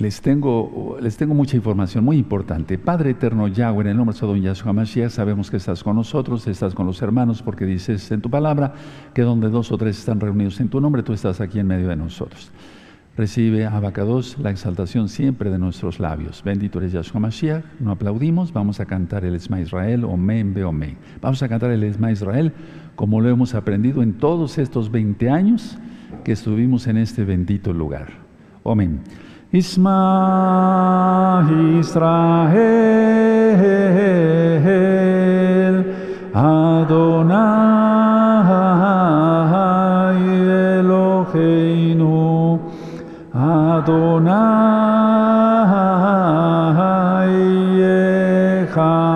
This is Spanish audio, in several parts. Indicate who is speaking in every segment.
Speaker 1: les tengo, les tengo mucha información muy importante. Padre eterno Yahweh, en el nombre de Don Yahshua Mashiach, sabemos que estás con nosotros, estás con los hermanos, porque dices en tu palabra que donde dos o tres están reunidos en tu nombre, tú estás aquí en medio de nosotros. Recibe, Abacados, la exaltación siempre de nuestros labios. Bendito eres Yahshua Mashiach. No aplaudimos, vamos a cantar el Esma Israel, Omen, Be Omen. Vamos a cantar el Esma Israel como lo hemos aprendido en todos estos 20 años que estuvimos en este bendito lugar. Omen. Isma Israel Adonai Eloheinu Adonai Echad.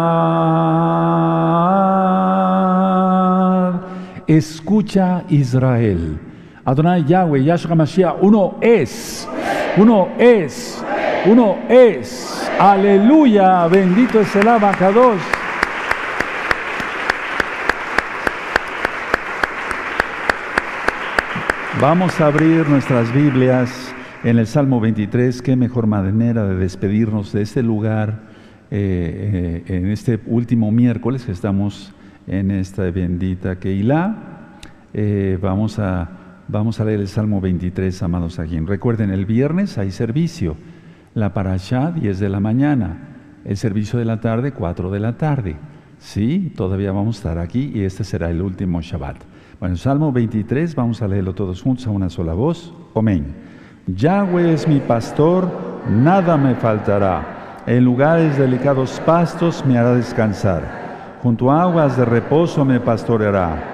Speaker 1: Escucha Israel. Adonai Yahweh Yahshua Mashiach uno es uno es, uno es. Aleluya, bendito es el abacados. Vamos a abrir nuestras Biblias en el Salmo 23. Qué mejor manera de despedirnos de este lugar eh, eh, en este último miércoles que estamos en esta bendita Keilah. Eh, vamos a Vamos a leer el Salmo 23, amados aquí. Recuerden, el viernes hay servicio. La parashá 10 de la mañana. El servicio de la tarde 4 de la tarde. Sí, todavía vamos a estar aquí y este será el último Shabbat. Bueno, Salmo 23, vamos a leerlo todos juntos a una sola voz. Amén. Yahweh es mi pastor, nada me faltará. En lugares delicados pastos me hará descansar. Junto a aguas de reposo me pastoreará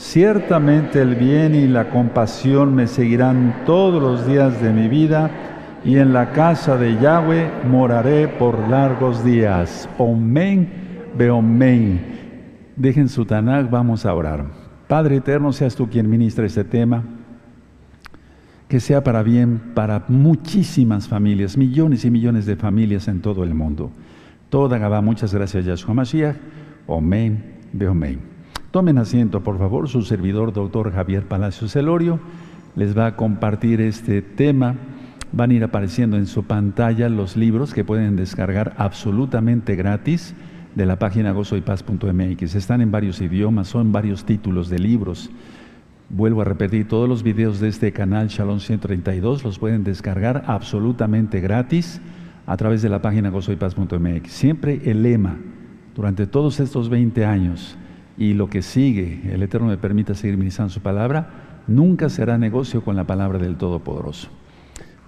Speaker 1: Ciertamente el bien y la compasión me seguirán todos los días de mi vida y en la casa de Yahweh moraré por largos días. Omen, beomen. Dejen su Tanakh, vamos a orar. Padre eterno, seas tú quien ministra este tema. Que sea para bien para muchísimas familias, millones y millones de familias en todo el mundo. Toda Gabá, muchas gracias, Yahshua Mashiach. Omen, beomen. Tomen asiento, por favor. Su servidor, doctor Javier Palacios Celorio, les va a compartir este tema. Van a ir apareciendo en su pantalla los libros que pueden descargar absolutamente gratis de la página gozoypaz.mx. Están en varios idiomas, son varios títulos de libros. Vuelvo a repetir, todos los videos de este canal Shalom 132 los pueden descargar absolutamente gratis a través de la página gozoypaz.mx. Siempre el lema, durante todos estos 20 años, y lo que sigue, el Eterno me permita seguir ministrando su palabra, nunca será negocio con la palabra del Todopoderoso.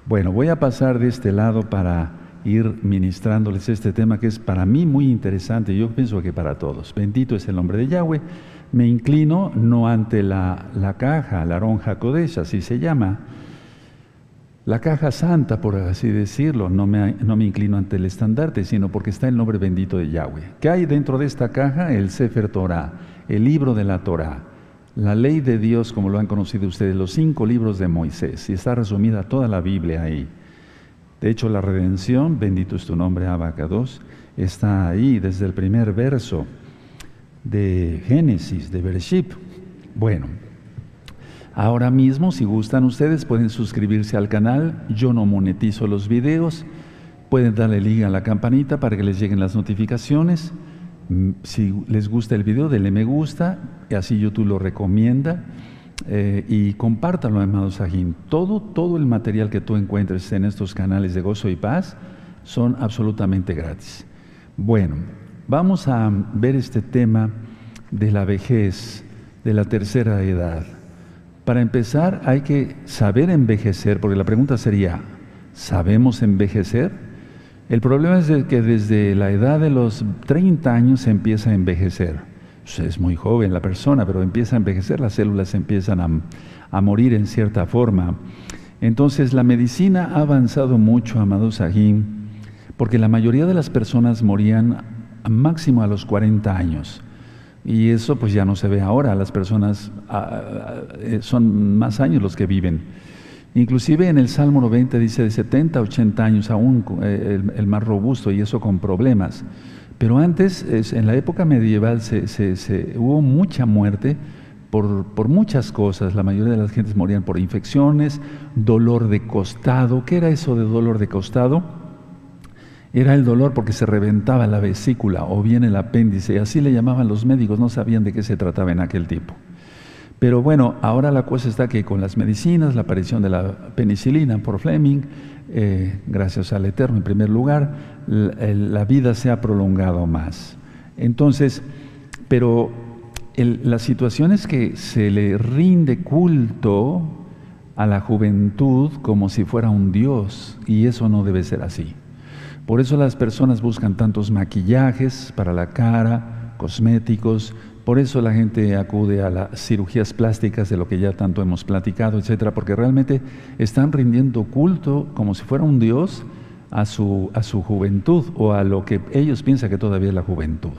Speaker 1: Bueno, voy a pasar de este lado para ir ministrándoles este tema que es para mí muy interesante, yo pienso que para todos. Bendito es el nombre de Yahweh. Me inclino no ante la, la caja, la aronja Kodesh, así se llama, la caja santa, por así decirlo, no me, no me, inclino ante el estandarte, sino porque está el nombre bendito de Yahweh. ¿Qué hay dentro de esta caja? El Sefer Torah, el libro de la Torah, la ley de Dios, como lo han conocido ustedes, los cinco libros de Moisés, y está resumida toda la Biblia ahí. De hecho, la redención, bendito es tu nombre, Abacados, está ahí desde el primer verso de Génesis, de Bereshit. Bueno, Ahora mismo, si gustan ustedes, pueden suscribirse al canal. Yo no monetizo los videos. Pueden darle liga a la campanita para que les lleguen las notificaciones. Mm, si les gusta el video, denle me gusta, y así YouTube lo recomienda. Eh, y compártanlo, amados Sajín. Todo, todo el material que tú encuentres en estos canales de Gozo y Paz son absolutamente gratis. Bueno, vamos a ver este tema de la vejez, de la tercera edad. Para empezar, hay que saber envejecer, porque la pregunta sería, ¿sabemos envejecer? El problema es que desde la edad de los 30 años se empieza a envejecer. Pues es muy joven la persona, pero empieza a envejecer, las células empiezan a, a morir en cierta forma. Entonces la medicina ha avanzado mucho, amado Sahim, porque la mayoría de las personas morían máximo a los 40 años. Y eso pues ya no se ve ahora, las personas ah, ah, eh, son más años los que viven. Inclusive en el Salmo 90 dice de 70 a 80 años aún eh, el, más robusto y eso con problemas. Pero antes, en la época medieval, se, hubo mucha muerte por, por, muchas cosas. La mayoría de las gentes morían por infecciones, dolor de costado. ¿Qué era eso de dolor de costado? Era el dolor porque se reventaba la vesícula o bien el apéndice. Así le llamaban los médicos, no sabían de qué se trataba en aquel tiempo. Pero bueno, ahora la cosa está que con las medicinas, la aparición de la penicilina por Fleming, eh, gracias al Eterno en primer lugar, la, vida se ha prolongado más. Entonces, pero la situación es que se le rinde culto a la juventud como si fuera un Dios, y eso no debe ser así. Por eso las personas buscan tantos maquillajes para la cara, cosméticos, por eso la gente acude a las cirugías plásticas de lo que ya tanto hemos platicado, etcétera, porque realmente están rindiendo culto como si fuera un Dios a su, a su juventud o a lo que ellos piensan que todavía es la juventud.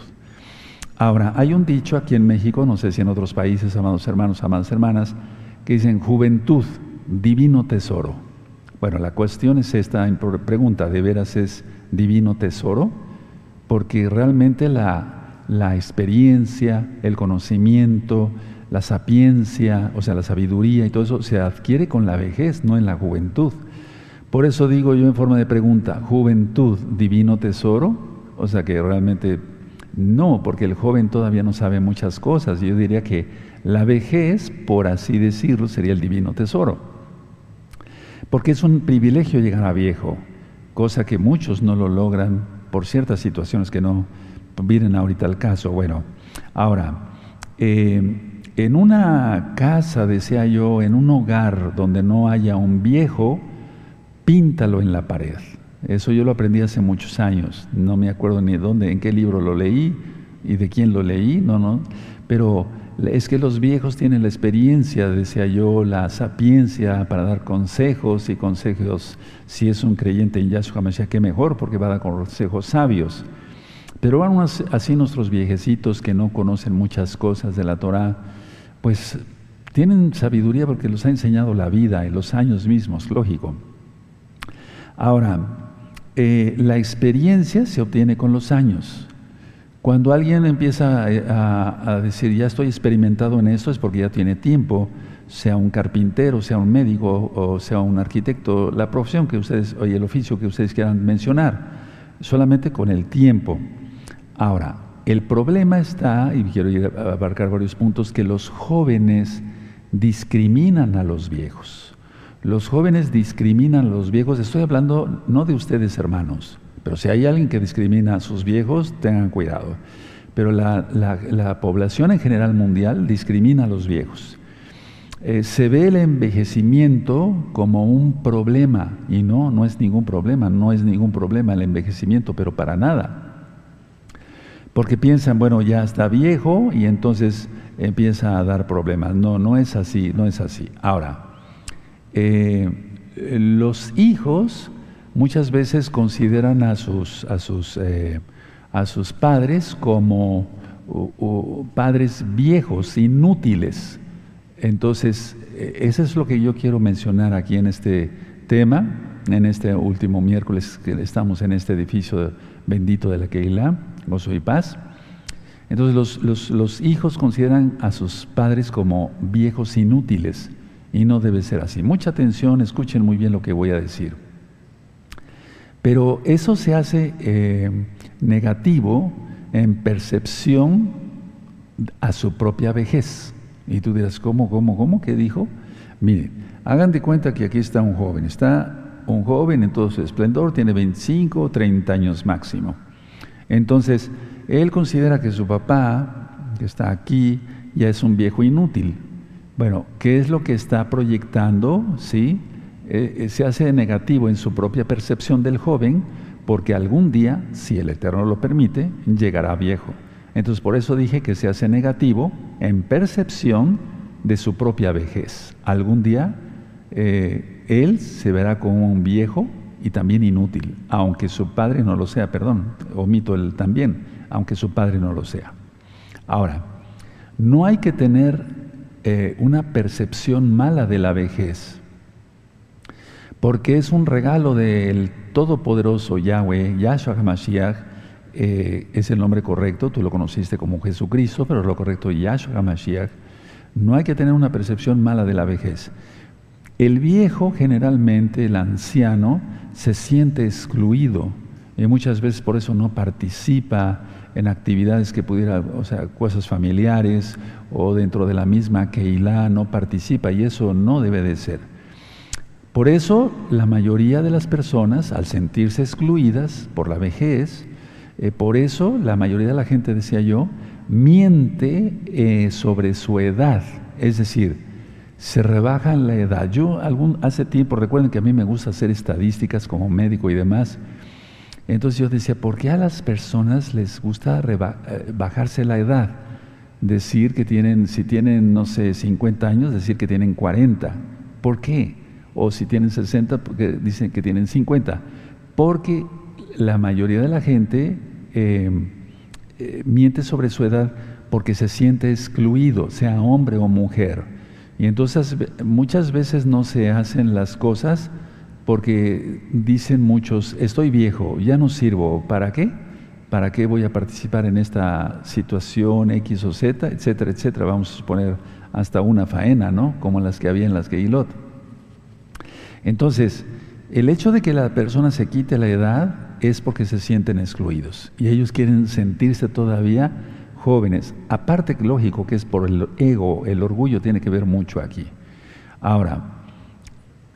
Speaker 1: Ahora, hay un dicho aquí en México, no sé si en otros países, amados hermanos, amadas hermanas, que dicen juventud, divino tesoro. Bueno, la cuestión es esta pregunta, ¿de veras es divino tesoro? Porque realmente la, la experiencia, el conocimiento, la sapiencia, o sea, la sabiduría y todo eso se adquiere con la vejez, no en la juventud. Por eso digo yo en forma de pregunta, juventud, divino tesoro, o sea que realmente no, porque el joven todavía no sabe muchas cosas. Yo diría que la vejez, por así decirlo, sería el divino tesoro. Porque es un privilegio llegar a viejo, cosa que muchos no lo logran por ciertas situaciones que no, Miren ahorita el caso. Bueno, ahora, eh, en una casa, decía yo, en un hogar donde no haya un viejo, píntalo en la pared. Eso yo lo aprendí hace muchos años. No me acuerdo ni dónde, en qué libro lo leí y de quién lo leí, no, no. Pero es que los viejos tienen la experiencia, decía yo, la sapiencia para dar consejos y consejos. Si es un creyente en Yahshua Mashiach, qué mejor, porque va a dar consejos sabios. Pero aún así nuestros viejecitos que no conocen muchas cosas de la Torah, pues tienen sabiduría porque los ha enseñado la vida y los años mismos, lógico. Ahora, eh, la experiencia se obtiene con los años. Cuando alguien empieza a, a, decir, ya estoy experimentado en esto, es porque ya tiene tiempo, sea un carpintero, sea un médico o sea un arquitecto, la profesión que ustedes, o el oficio que ustedes quieran mencionar, solamente con el tiempo. Ahora, el problema está, y quiero abarcar varios puntos, que los jóvenes discriminan a los viejos. Los jóvenes discriminan a los viejos. Estoy hablando no de ustedes, hermanos, pero si hay alguien que discrimina a sus viejos, tengan cuidado. Pero la, población en general mundial discrimina a los viejos. Eh, se ve el envejecimiento como un problema, y no, no es ningún problema, no es ningún problema el envejecimiento, pero para nada porque piensan, bueno, ya está viejo y entonces empieza a dar problemas. No, no es así, no es así. Ahora, eh, los hijos muchas veces consideran a sus, a sus, eh, a sus padres como padres viejos, inútiles. Entonces, eh, eso es lo que yo quiero mencionar aquí en este tema, en este último miércoles que estamos en este edificio bendito de la Keilah gozo y paz. Entonces los, hijos consideran a sus padres como viejos inútiles y no debe ser así. Mucha atención, escuchen muy bien lo que voy a decir. Pero eso se hace eh, negativo en percepción a su propia vejez. Y tú dirás, ¿cómo, cómo, cómo? ¿Qué dijo? Miren, hagan de cuenta que aquí está un joven. Está un joven en todo su esplendor, tiene 25 o 30 años máximo. Entonces, él considera que su papá, que está aquí, ya es un viejo inútil. Bueno, ¿qué es lo que está proyectando? ¿Sí? Eh, eh, se hace negativo en su propia percepción del joven, porque algún día, si el Eterno lo permite, llegará viejo. Entonces, por eso dije que se hace negativo en percepción de su propia vejez. Algún día eh, él se verá como un viejo y también inútil, aunque su padre no lo sea, perdón, omito el también, aunque su padre no lo sea. Ahora, no hay que tener una percepción mala de la vejez, porque es un regalo del Todopoderoso Yahweh, Yahshua HaMashiach, eh, es el nombre correcto, tú lo conociste como Jesucristo, pero lo correcto Yahshua HaMashiach. No hay que tener una percepción mala de la vejez. El viejo, generalmente, el anciano, se siente excluido y muchas veces por eso no participa en actividades que pudiera, o sea, cosas familiares o dentro de la misma Keilah no participa y eso no debe de ser. Por eso la mayoría de las personas, al sentirse excluidas por la vejez, eh, por eso la mayoría de la gente, decía yo, miente eh, sobre su edad, es decir, se rebaja la edad. Yo algún, hace tiempo, recuerden que a mí me gusta hacer estadísticas como médico y demás, entonces yo decía, ¿por qué a las personas les gusta eh, bajarse la edad? Decir que tienen, si tienen, no sé, 50 años, decir que tienen 40. ¿Por qué? O si tienen 60, porque dicen que tienen 50. Porque la mayoría de la gente em, eh, miente sobre su edad porque se siente excluido, sea hombre o mujer. Y entonces muchas veces no se hacen las cosas porque dicen muchos, estoy viejo, ya no sirvo, ¿para qué? ¿Para qué voy a participar en esta situación X o Z, etcétera, etcétera? Vamos a suponer hasta una faena, ¿no? Como las que había en las Geilot. Entonces, el hecho de que la persona se quite la edad es porque se sienten excluidos y ellos quieren sentirse todavía jóvenes. Aparte, lógico que es por el ego, el orgullo tiene que ver mucho aquí. Ahora,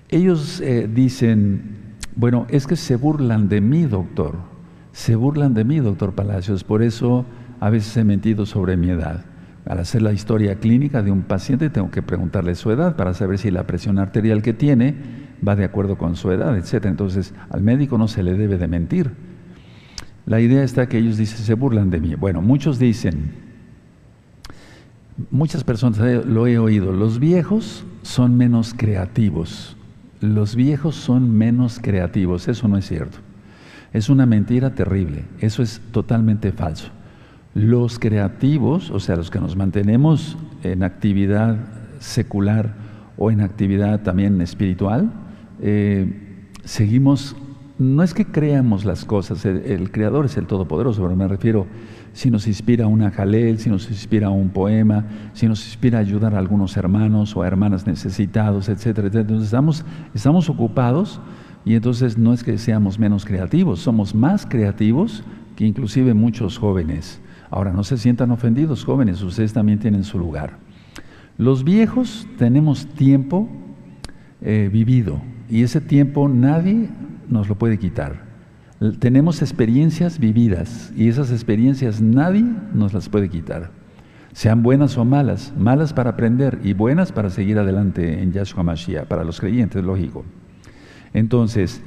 Speaker 1: ellos eh, dicen, bueno, es que se burlan de mí, doctor. Se burlan de mí, doctor Palacios. Por eso a veces he mentido sobre mi edad. Al hacer la historia clínica de un paciente tengo que preguntarle su edad para saber si la presión arterial que tiene va de acuerdo con su edad, etc. Entonces al médico no se le debe de mentir. La idea está que ellos dicen, se burlan de mí. Bueno, muchos dicen, muchas personas lo he oído, los viejos son menos creativos los viejos son menos creativos. Eso no es cierto. Es una mentira terrible. Eso es totalmente falso. Los creativos, o sea, los que nos mantenemos en actividad secular o en actividad también espiritual, eh, seguimos, no es que creamos las cosas, el, creador es el todopoderoso, pero me refiero si nos inspira una jalel, si nos inspira un poema, si nos inspira ayudar a algunos hermanos o a hermanas necesitados, etcétera, etcétera. Entonces estamos, estamos ocupados y entonces no es que seamos menos creativos, somos más creativos que inclusive muchos jóvenes. Ahora, no se sientan ofendidos, jóvenes, ustedes también tienen su lugar. Los viejos tenemos tiempo eh, vivido y ese tiempo nadie nos lo puede quitar. Tenemos experiencias vividas y esas experiencias nadie nos las puede quitar. Sean buenas o malas, malas para aprender y buenas para seguir adelante en Yahshua Mashiach, para los creyentes, lógico. Entonces,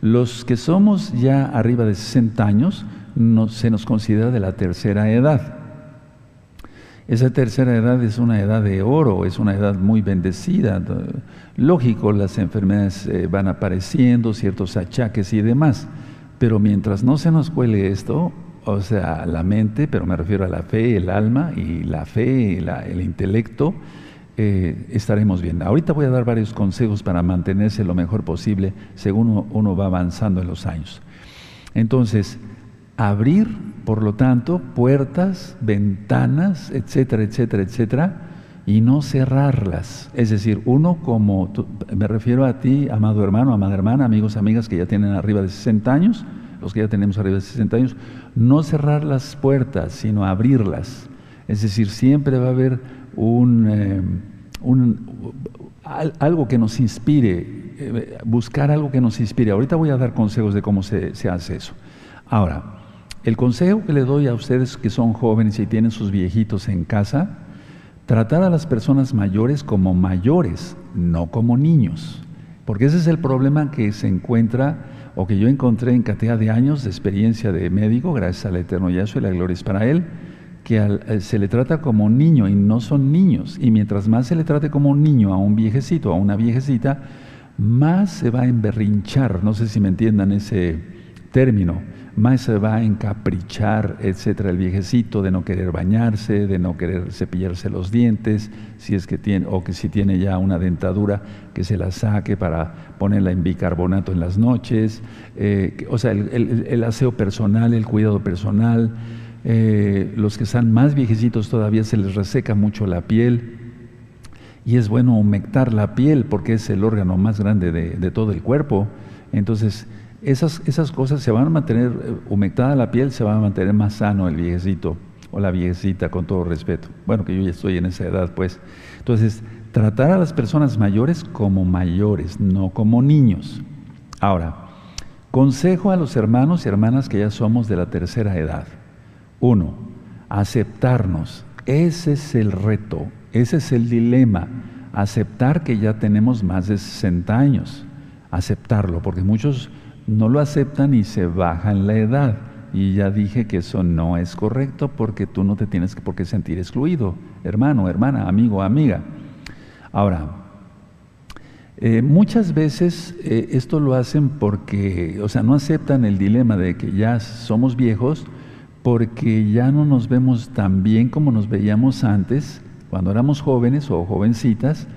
Speaker 1: los que somos ya arriba de 60 años, se nos considera de la tercera edad. Esa tercera edad es una edad de oro, es una edad muy bendecida. Lógico, las enfermedades eh, van apareciendo, ciertos achaques y demás. Pero mientras no se nos cuele esto, o sea, la mente, pero me refiero a la fe, el alma y la fe, el intelecto, eh, estaremos bien. Ahorita voy a dar varios consejos para mantenerse lo mejor posible según uno, va avanzando en los años. Entonces, abrir, por lo tanto, puertas, ventanas, etcétera, etcétera, etcétera, y no cerrarlas. Es decir, uno como, me refiero a ti, amado hermano, amada hermana, amigos, amigas que ya tienen arriba de 60 años, los que ya tenemos arriba de 60 años, no cerrar las puertas, sino abrirlas. Es decir, siempre va a haber un, eh, algo que nos inspire, eh, buscar algo que nos inspire. Ahorita voy a dar consejos de cómo se, se hace eso. Ahora, el consejo que le doy a ustedes que son jóvenes y tienen sus viejitos en casa, tratar a las personas mayores como mayores, no como niños. Porque ese es el problema que se encuentra o que yo encontré en cantidad de años de experiencia de médico, gracias al Eterno Yahshua y la gloria es para Él, que eh, se le trata como niño y no son niños. Y mientras más se le trate como un niño a un viejecito, a una viejecita, más se va a emberrinchar, no sé si me entiendan ese término, más se va a encaprichar, etcétera, el viejecito de no querer bañarse, de no querer cepillarse los dientes, si es que tiene, o que si tiene ya una dentadura, que se la saque para ponerla en bicarbonato en las noches, eh, o sea, el, aseo personal, el cuidado personal, eh, los que están más viejecitos todavía se les reseca mucho la piel, y es bueno humectar la piel porque es el órgano más grande de, de todo el cuerpo. Entonces, esas, esas cosas se van a mantener, eh, humectada la piel, se va a mantener más sano el viejecito o la viejecita, con todo respeto. Bueno, que yo ya estoy en esa edad, pues. Entonces, tratar a las personas mayores como mayores, no como niños. Ahora, consejo a los hermanos y hermanas que ya somos de la tercera edad. Uno, aceptarnos. Ese es el reto, ese es el dilema. Aceptar que ya tenemos más de 60 años. Aceptarlo, porque muchos no lo aceptan y se bajan la edad. Y ya dije que eso no es correcto porque tú no te tienes por qué sentir excluido, hermano, hermana, amigo, amiga. Ahora, eh, muchas veces eh, esto lo hacen porque, o sea, no aceptan el dilema de que ya somos viejos porque ya no nos vemos tan bien como nos veíamos antes, cuando éramos jóvenes o jovencitas,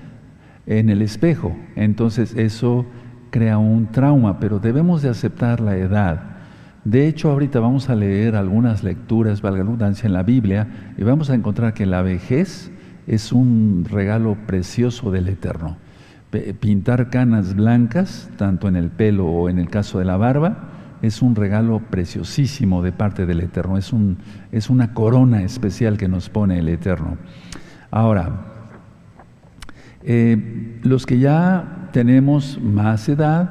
Speaker 1: en el espejo. Entonces eso crea un trauma, pero debemos de aceptar la edad. De hecho, ahorita vamos a leer algunas lecturas, valga la redundancia, en la Biblia y vamos a encontrar que la vejez es un regalo precioso del Eterno. Pintar canas blancas, tanto en el pelo o en el caso de la barba, es un regalo preciosísimo de parte del Eterno, es, un, es una corona especial que nos pone el Eterno. Ahora, eh, los que ya tenemos más edad,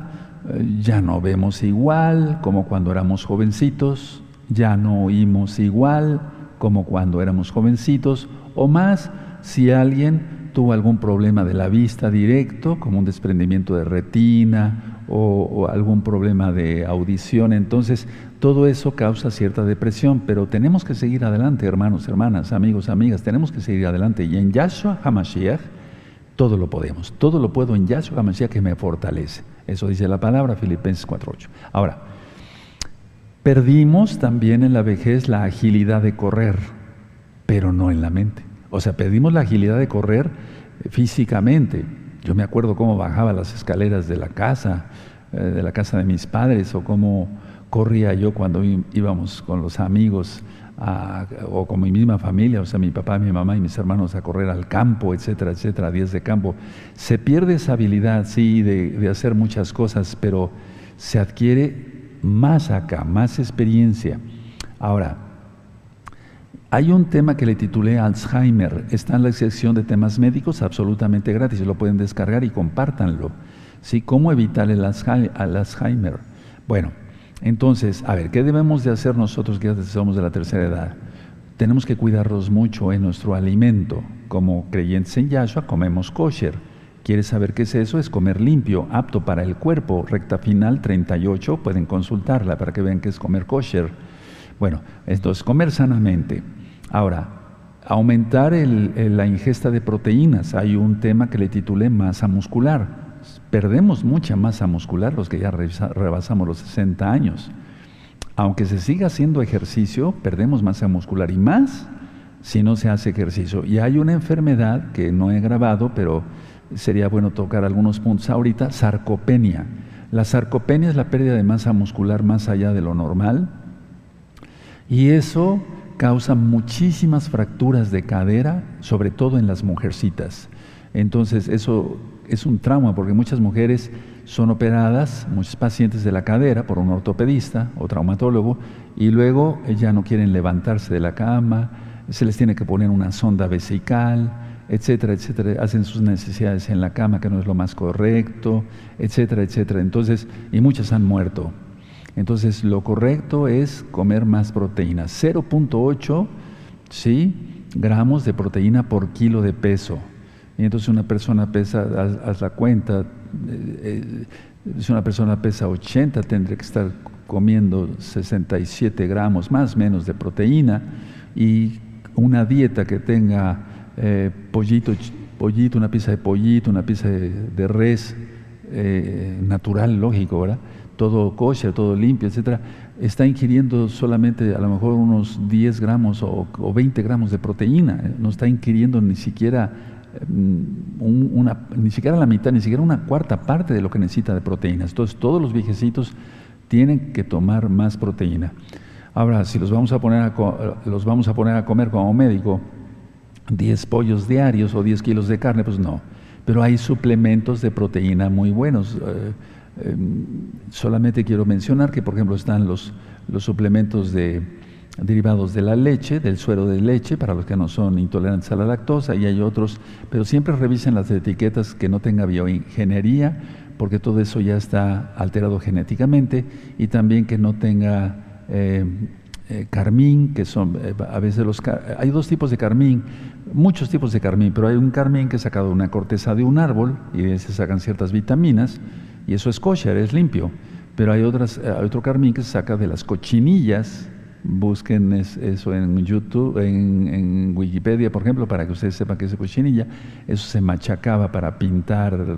Speaker 1: eh, ya no vemos igual como cuando éramos jovencitos, ya no oímos igual como cuando éramos jovencitos, o más si alguien tuvo algún problema de la vista directo, como un desprendimiento de retina o, o, algún problema de audición. Entonces, todo eso causa cierta depresión, pero tenemos que seguir adelante, hermanos, hermanas, amigos, amigas, tenemos que seguir adelante. Y en Yahshua HaMashiach, todo lo podemos, todo lo puedo en Yahshua HaMashiach que me fortalece. Eso dice la palabra, Filipenses 4.8. Ahora, perdimos también en la vejez la agilidad de correr, pero no en la mente. O sea, perdimos la agilidad de correr físicamente. Yo me acuerdo cómo bajaba las escaleras de la casa, eh, de la casa de mis padres, o cómo corría yo cuando íbamos con los amigos o con mi misma familia, o sea, mi papá, mi mamá y mis hermanos a correr al campo, etcétera, etcétera, días de campo. Se pierde esa habilidad, sí, de, de hacer muchas cosas, pero se adquiere más acá, más experiencia. Ahora, hay un tema que le titulé Alzheimer, está en la sección de temas médicos absolutamente gratis, lo pueden descargar y compártanlo. ¿Sí? ¿Cómo evitar el Alzheimer? Bueno, entonces, a ver, ¿qué debemos de hacer nosotros que ya somos de la tercera edad? Tenemos que cuidarnos mucho en nuestro alimento. Como creyentes en Yahshua, comemos kosher. ¿Quieres saber qué es eso? Es comer limpio, apto para el cuerpo. Recta final 38, pueden consultarla para que vean qué es comer kosher. Bueno, esto es comer sanamente. Ahora, aumentar la ingesta de proteínas. Hay un tema que le titulé masa muscular perdemos mucha masa muscular los que ya rebasamos los 60 años. Aunque se siga haciendo ejercicio, perdemos masa muscular y más si no se hace ejercicio. Y hay una enfermedad que no he grabado, pero sería bueno tocar algunos puntos ahorita, sarcopenia. La sarcopenia es la pérdida de masa muscular más allá de lo normal y eso causa muchísimas fracturas de cadera, sobre todo en las mujercitas. Entonces eso es un trauma porque muchas mujeres son operadas, muchos pacientes de la cadera por un ortopedista o traumatólogo y luego ya no quieren levantarse de la cama, se les tiene que poner una sonda vesical, etcétera, etcétera, hacen sus necesidades en la cama que no es lo más correcto, etcétera, etcétera. Entonces, y muchas han muerto. Entonces, lo correcto es comer más proteína, 0.8 ¿sí? gramos de proteína por kilo de peso. Y entonces una persona pesa, haz, la cuenta, eh, eh, si una persona pesa 80, tendría que estar comiendo 67 gramos más menos de proteína y una dieta que tenga eh, pollito, pollito, una pieza de pollito, una pieza de, res, natural, lógico, ¿verdad? Todo kosher, todo limpio, etcétera, está ingiriendo solamente a lo mejor unos 10 gramos o, 20 gramos de proteína, no está ingiriendo ni siquiera una, ni siquiera la mitad, ni siquiera una cuarta parte de lo que necesita de proteínas. Entonces, todos los viejecitos tienen que tomar más proteína. Ahora, si los vamos a poner a, los vamos a, poner a comer como médico, 10 pollos diarios o 10 kilos de carne, pues no. Pero hay suplementos de proteína muy buenos. Eh, Em, solamente quiero mencionar que, por ejemplo, están los, los suplementos de, derivados de la leche, del suero de leche, para los que no son intolerantes a la lactosa, y hay otros, pero siempre revisen las etiquetas que no tenga bioingeniería, porque todo eso ya está alterado genéticamente, y también que no tenga em, eh, carmín, que son eh, a veces los... Hay dos tipos de carmín, muchos tipos de carmín, pero hay un carmín que es sacado de una corteza de un árbol, y de se sacan ciertas vitaminas, y eso es kosher, es limpio. Pero hay, otras, eh, otro carmín que se saca de las cochinillas. Busquen eso en YouTube, en, Wikipedia, por ejemplo, para que ustedes sepan que es cochinilla. Eso se machacaba para pintar eh,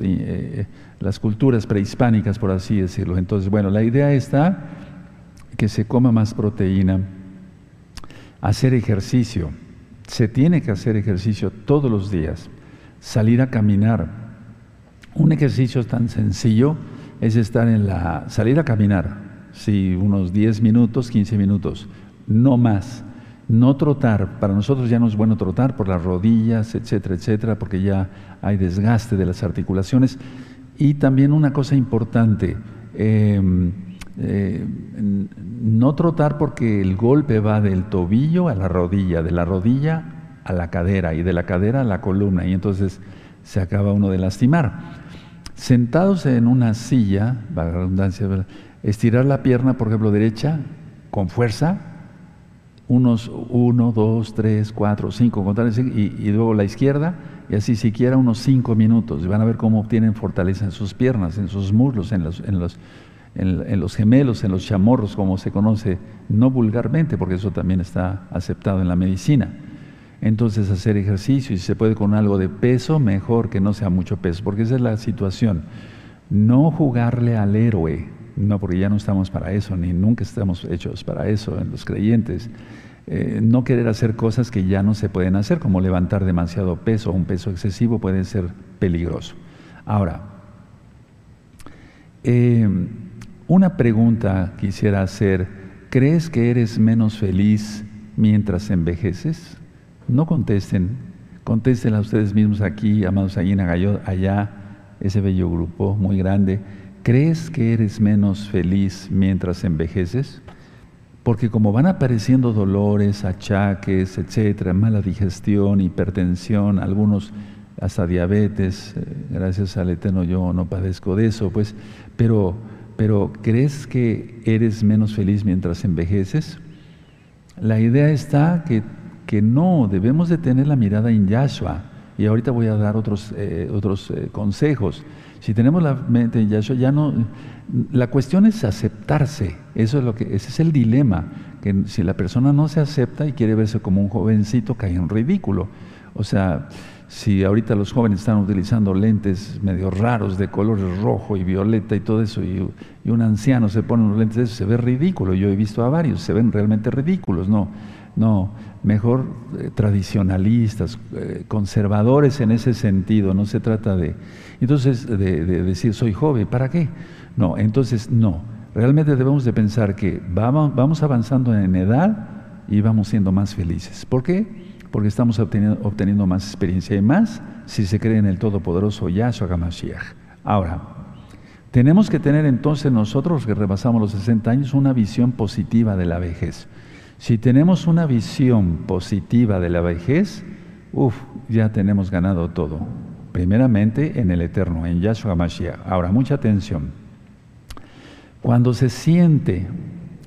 Speaker 1: eh, las culturas prehispánicas, por así decirlo. Entonces, bueno, la idea está que se coma más proteína, hacer ejercicio. Se tiene que hacer ejercicio todos los días, salir a caminar, un ejercicio tan sencillo es estar en la, salir a caminar, sí, unos 10 minutos, 15 minutos, no más. No trotar, para nosotros ya no es bueno trotar por las rodillas, etcétera, etcétera, porque ya hay desgaste de las articulaciones. Y también una cosa importante, em, eh, no trotar porque el golpe va del tobillo a la rodilla, de la rodilla a la cadera y de la cadera a la columna, y entonces se acaba uno de lastimar. Sentados en una silla, la redundancia, estirar la pierna, por ejemplo, derecha, con fuerza, unos uno, dos, tres, cuatro, cinco, y, y luego la izquierda, y así siquiera unos cinco minutos. Y van a ver cómo obtienen fortaleza en sus piernas, en sus muslos, en los, en los, en los gemelos, en los chamorros, como se conoce, no vulgarmente, porque eso también está aceptado en la medicina entonces hacer ejercicio y si se puede con algo de peso, mejor que no sea mucho peso, porque esa es la situación. No jugarle al héroe, no, porque ya no estamos para eso, ni nunca estamos hechos para eso en los creyentes. Eh, no querer hacer cosas que ya no se pueden hacer, como levantar demasiado peso, un peso excesivo puede ser peligroso. Ahora, eh, una pregunta quisiera hacer, ¿crees que eres menos feliz mientras envejeces? No contesten, contesten a ustedes mismos aquí, amados allí en allá, ese bello grupo muy grande. ¿Crees que eres menos feliz mientras envejeces? Porque como van apareciendo dolores, achaques, etcétera, mala digestión, hipertensión, algunos hasta diabetes, eh, gracias al Eterno yo no padezco de eso, pues, pero, pero ¿crees que eres menos feliz mientras envejeces? La idea está que que no, debemos de tener la mirada en Yahshua. Y ahorita voy a dar otros, eh, otros eh, consejos. Si tenemos la mente en Yahshua, ya no... La cuestión es aceptarse. Eso es lo que, ese es el dilema. Que si la persona no se acepta y quiere verse como un jovencito, cae en ridículo. O sea, si ahorita los jóvenes están utilizando lentes medio raros de colores rojo y violeta y todo eso, y, un anciano se pone unos lentes de eso, se ve ridículo. Yo he visto a varios, se ven realmente ridículos. No, no, mejor eh, tradicionalistas, eh, conservadores en ese sentido, no se trata de, entonces, de, decir soy joven, ¿para qué? No, entonces no, realmente debemos de pensar que vamos, vamos avanzando en edad y vamos siendo más felices. ¿Por qué? Porque estamos obteniendo, obteniendo más experiencia y más si se cree en el Todopoderoso Yahshua HaMashiach. Ahora, tenemos que tener entonces nosotros que rebasamos los 60 años una visión positiva de la vejez. Si tenemos una visión positiva de la vejez, uff, ya tenemos ganado todo. Primeramente en el Eterno, en Yahshua Mashiach. Ahora, mucha atención. Cuando se siente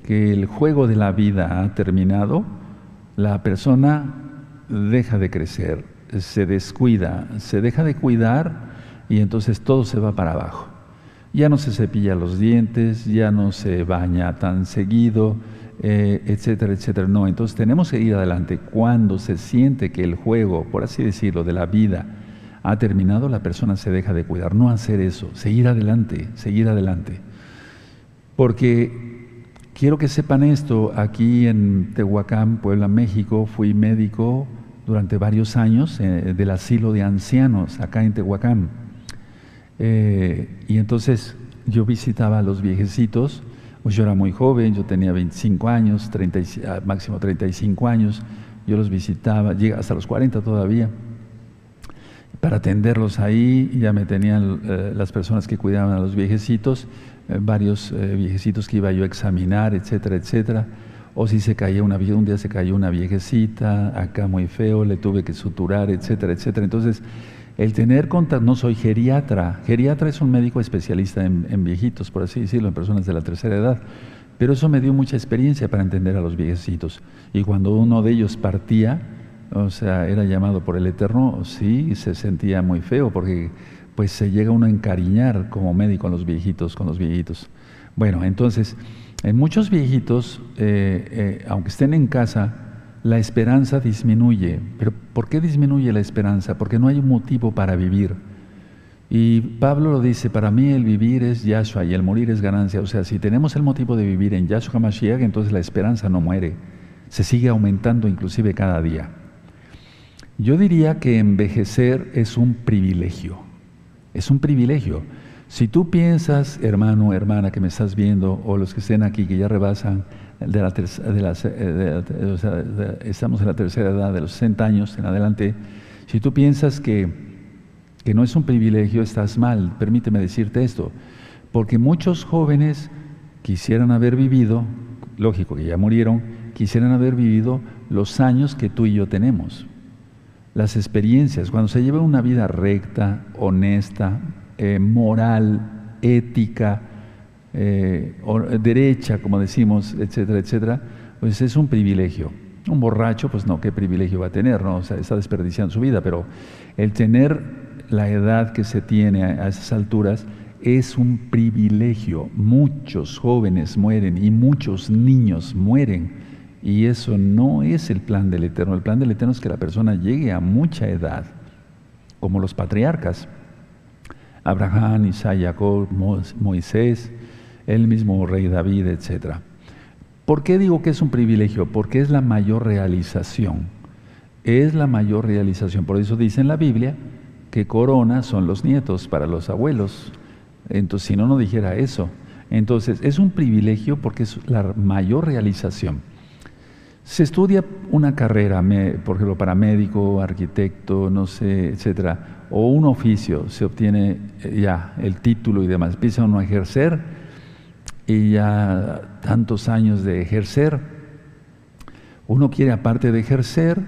Speaker 1: que el juego de la vida ha terminado, la persona deja de crecer, se descuida, se deja de cuidar y entonces todo se va para abajo. Ya no se cepilla los dientes, ya no se baña tan seguido, eh, etcétera, etcétera. No, entonces tenemos que ir adelante cuando se siente que el juego, por así decirlo, de la vida ha terminado, la persona se deja de cuidar. No hacer eso, seguir adelante, seguir adelante. Porque quiero que sepan esto, aquí en Tehuacán, Puebla, México, fui médico durante varios años eh, del asilo de ancianos, acá en Tehuacán. Eh, y entonces yo visitaba a los viejecitos, pues yo era muy joven, yo tenía 25 años, 30, ah, máximo 35 años, yo los visitaba, llega hasta los 40 todavía para atenderlos ahí, ya me tenían eh, las personas que cuidaban a los viejecitos, eh, varios eh, viejecitos que iba yo a examinar, etcétera, etcétera. O si se caía una un día se cayó una viejecita, acá muy feo, le tuve que suturar, etcétera, etcétera. Entonces, el tener contacto, no soy geriatra, geriatra es un médico especialista en, en viejitos, por así decirlo, en personas de la tercera edad. Pero eso me dio mucha experiencia para entender a los viejecitos. Y cuando uno de ellos partía, o sea, era llamado por el Eterno, sí, se sentía muy feo porque pues se llega uno a encariñar como médico con los viejitos, con los viejitos. Bueno, entonces, en muchos viejitos, eh, eh, aunque estén en casa, la esperanza disminuye. ¿Pero por qué disminuye la esperanza? Porque no hay un motivo para vivir. Y Pablo lo dice, para mí el vivir es Yahshua y el morir es ganancia. O sea, si tenemos el motivo de vivir en Yahshua Mashiach, entonces la esperanza no muere, se sigue aumentando inclusive cada día. Yo diría que envejecer es un privilegio, es un privilegio. Si tú piensas, hermano, hermana, que me estás viendo, o los que estén aquí, que ya rebasan, de la, de estamos en la tercera edad, de los 60 años en adelante, si tú piensas que, que no es un privilegio, estás mal. Permíteme decirte esto, porque muchos jóvenes quisieran haber vivido, lógico que ya murieron, quisieran haber vivido los años que tú y yo tenemos las experiencias, cuando se lleva una vida recta, honesta, eh, moral, ética, eh, derecha, como decimos, etcétera, etcétera, pues es un privilegio. Un borracho, pues no, qué privilegio va a tener, ¿no? Está desperdiciando su vida, pero el tener la edad que se tiene a esas alturas es un privilegio. Muchos jóvenes mueren y muchos niños mueren y eso no es el plan del Eterno. El plan del Eterno es que la persona llegue a mucha edad, como los patriarcas. Abraham, Isaac, Jacob, Moisés, el mismo rey David, etc. ¿Por qué digo que es un privilegio? Porque es la mayor realización. Es la mayor realización. Por eso dice en la Biblia que corona son los nietos para los abuelos. Entonces, si no, no dijera eso. Entonces, es un privilegio porque es la mayor realización. Se estudia una carrera, por ejemplo, para médico, arquitecto, no sé, etcétera, o un oficio, se obtiene eh, ya el título y demás, empieza uno a ejercer y ya tantos años de ejercer, uno quiere aparte de ejercer,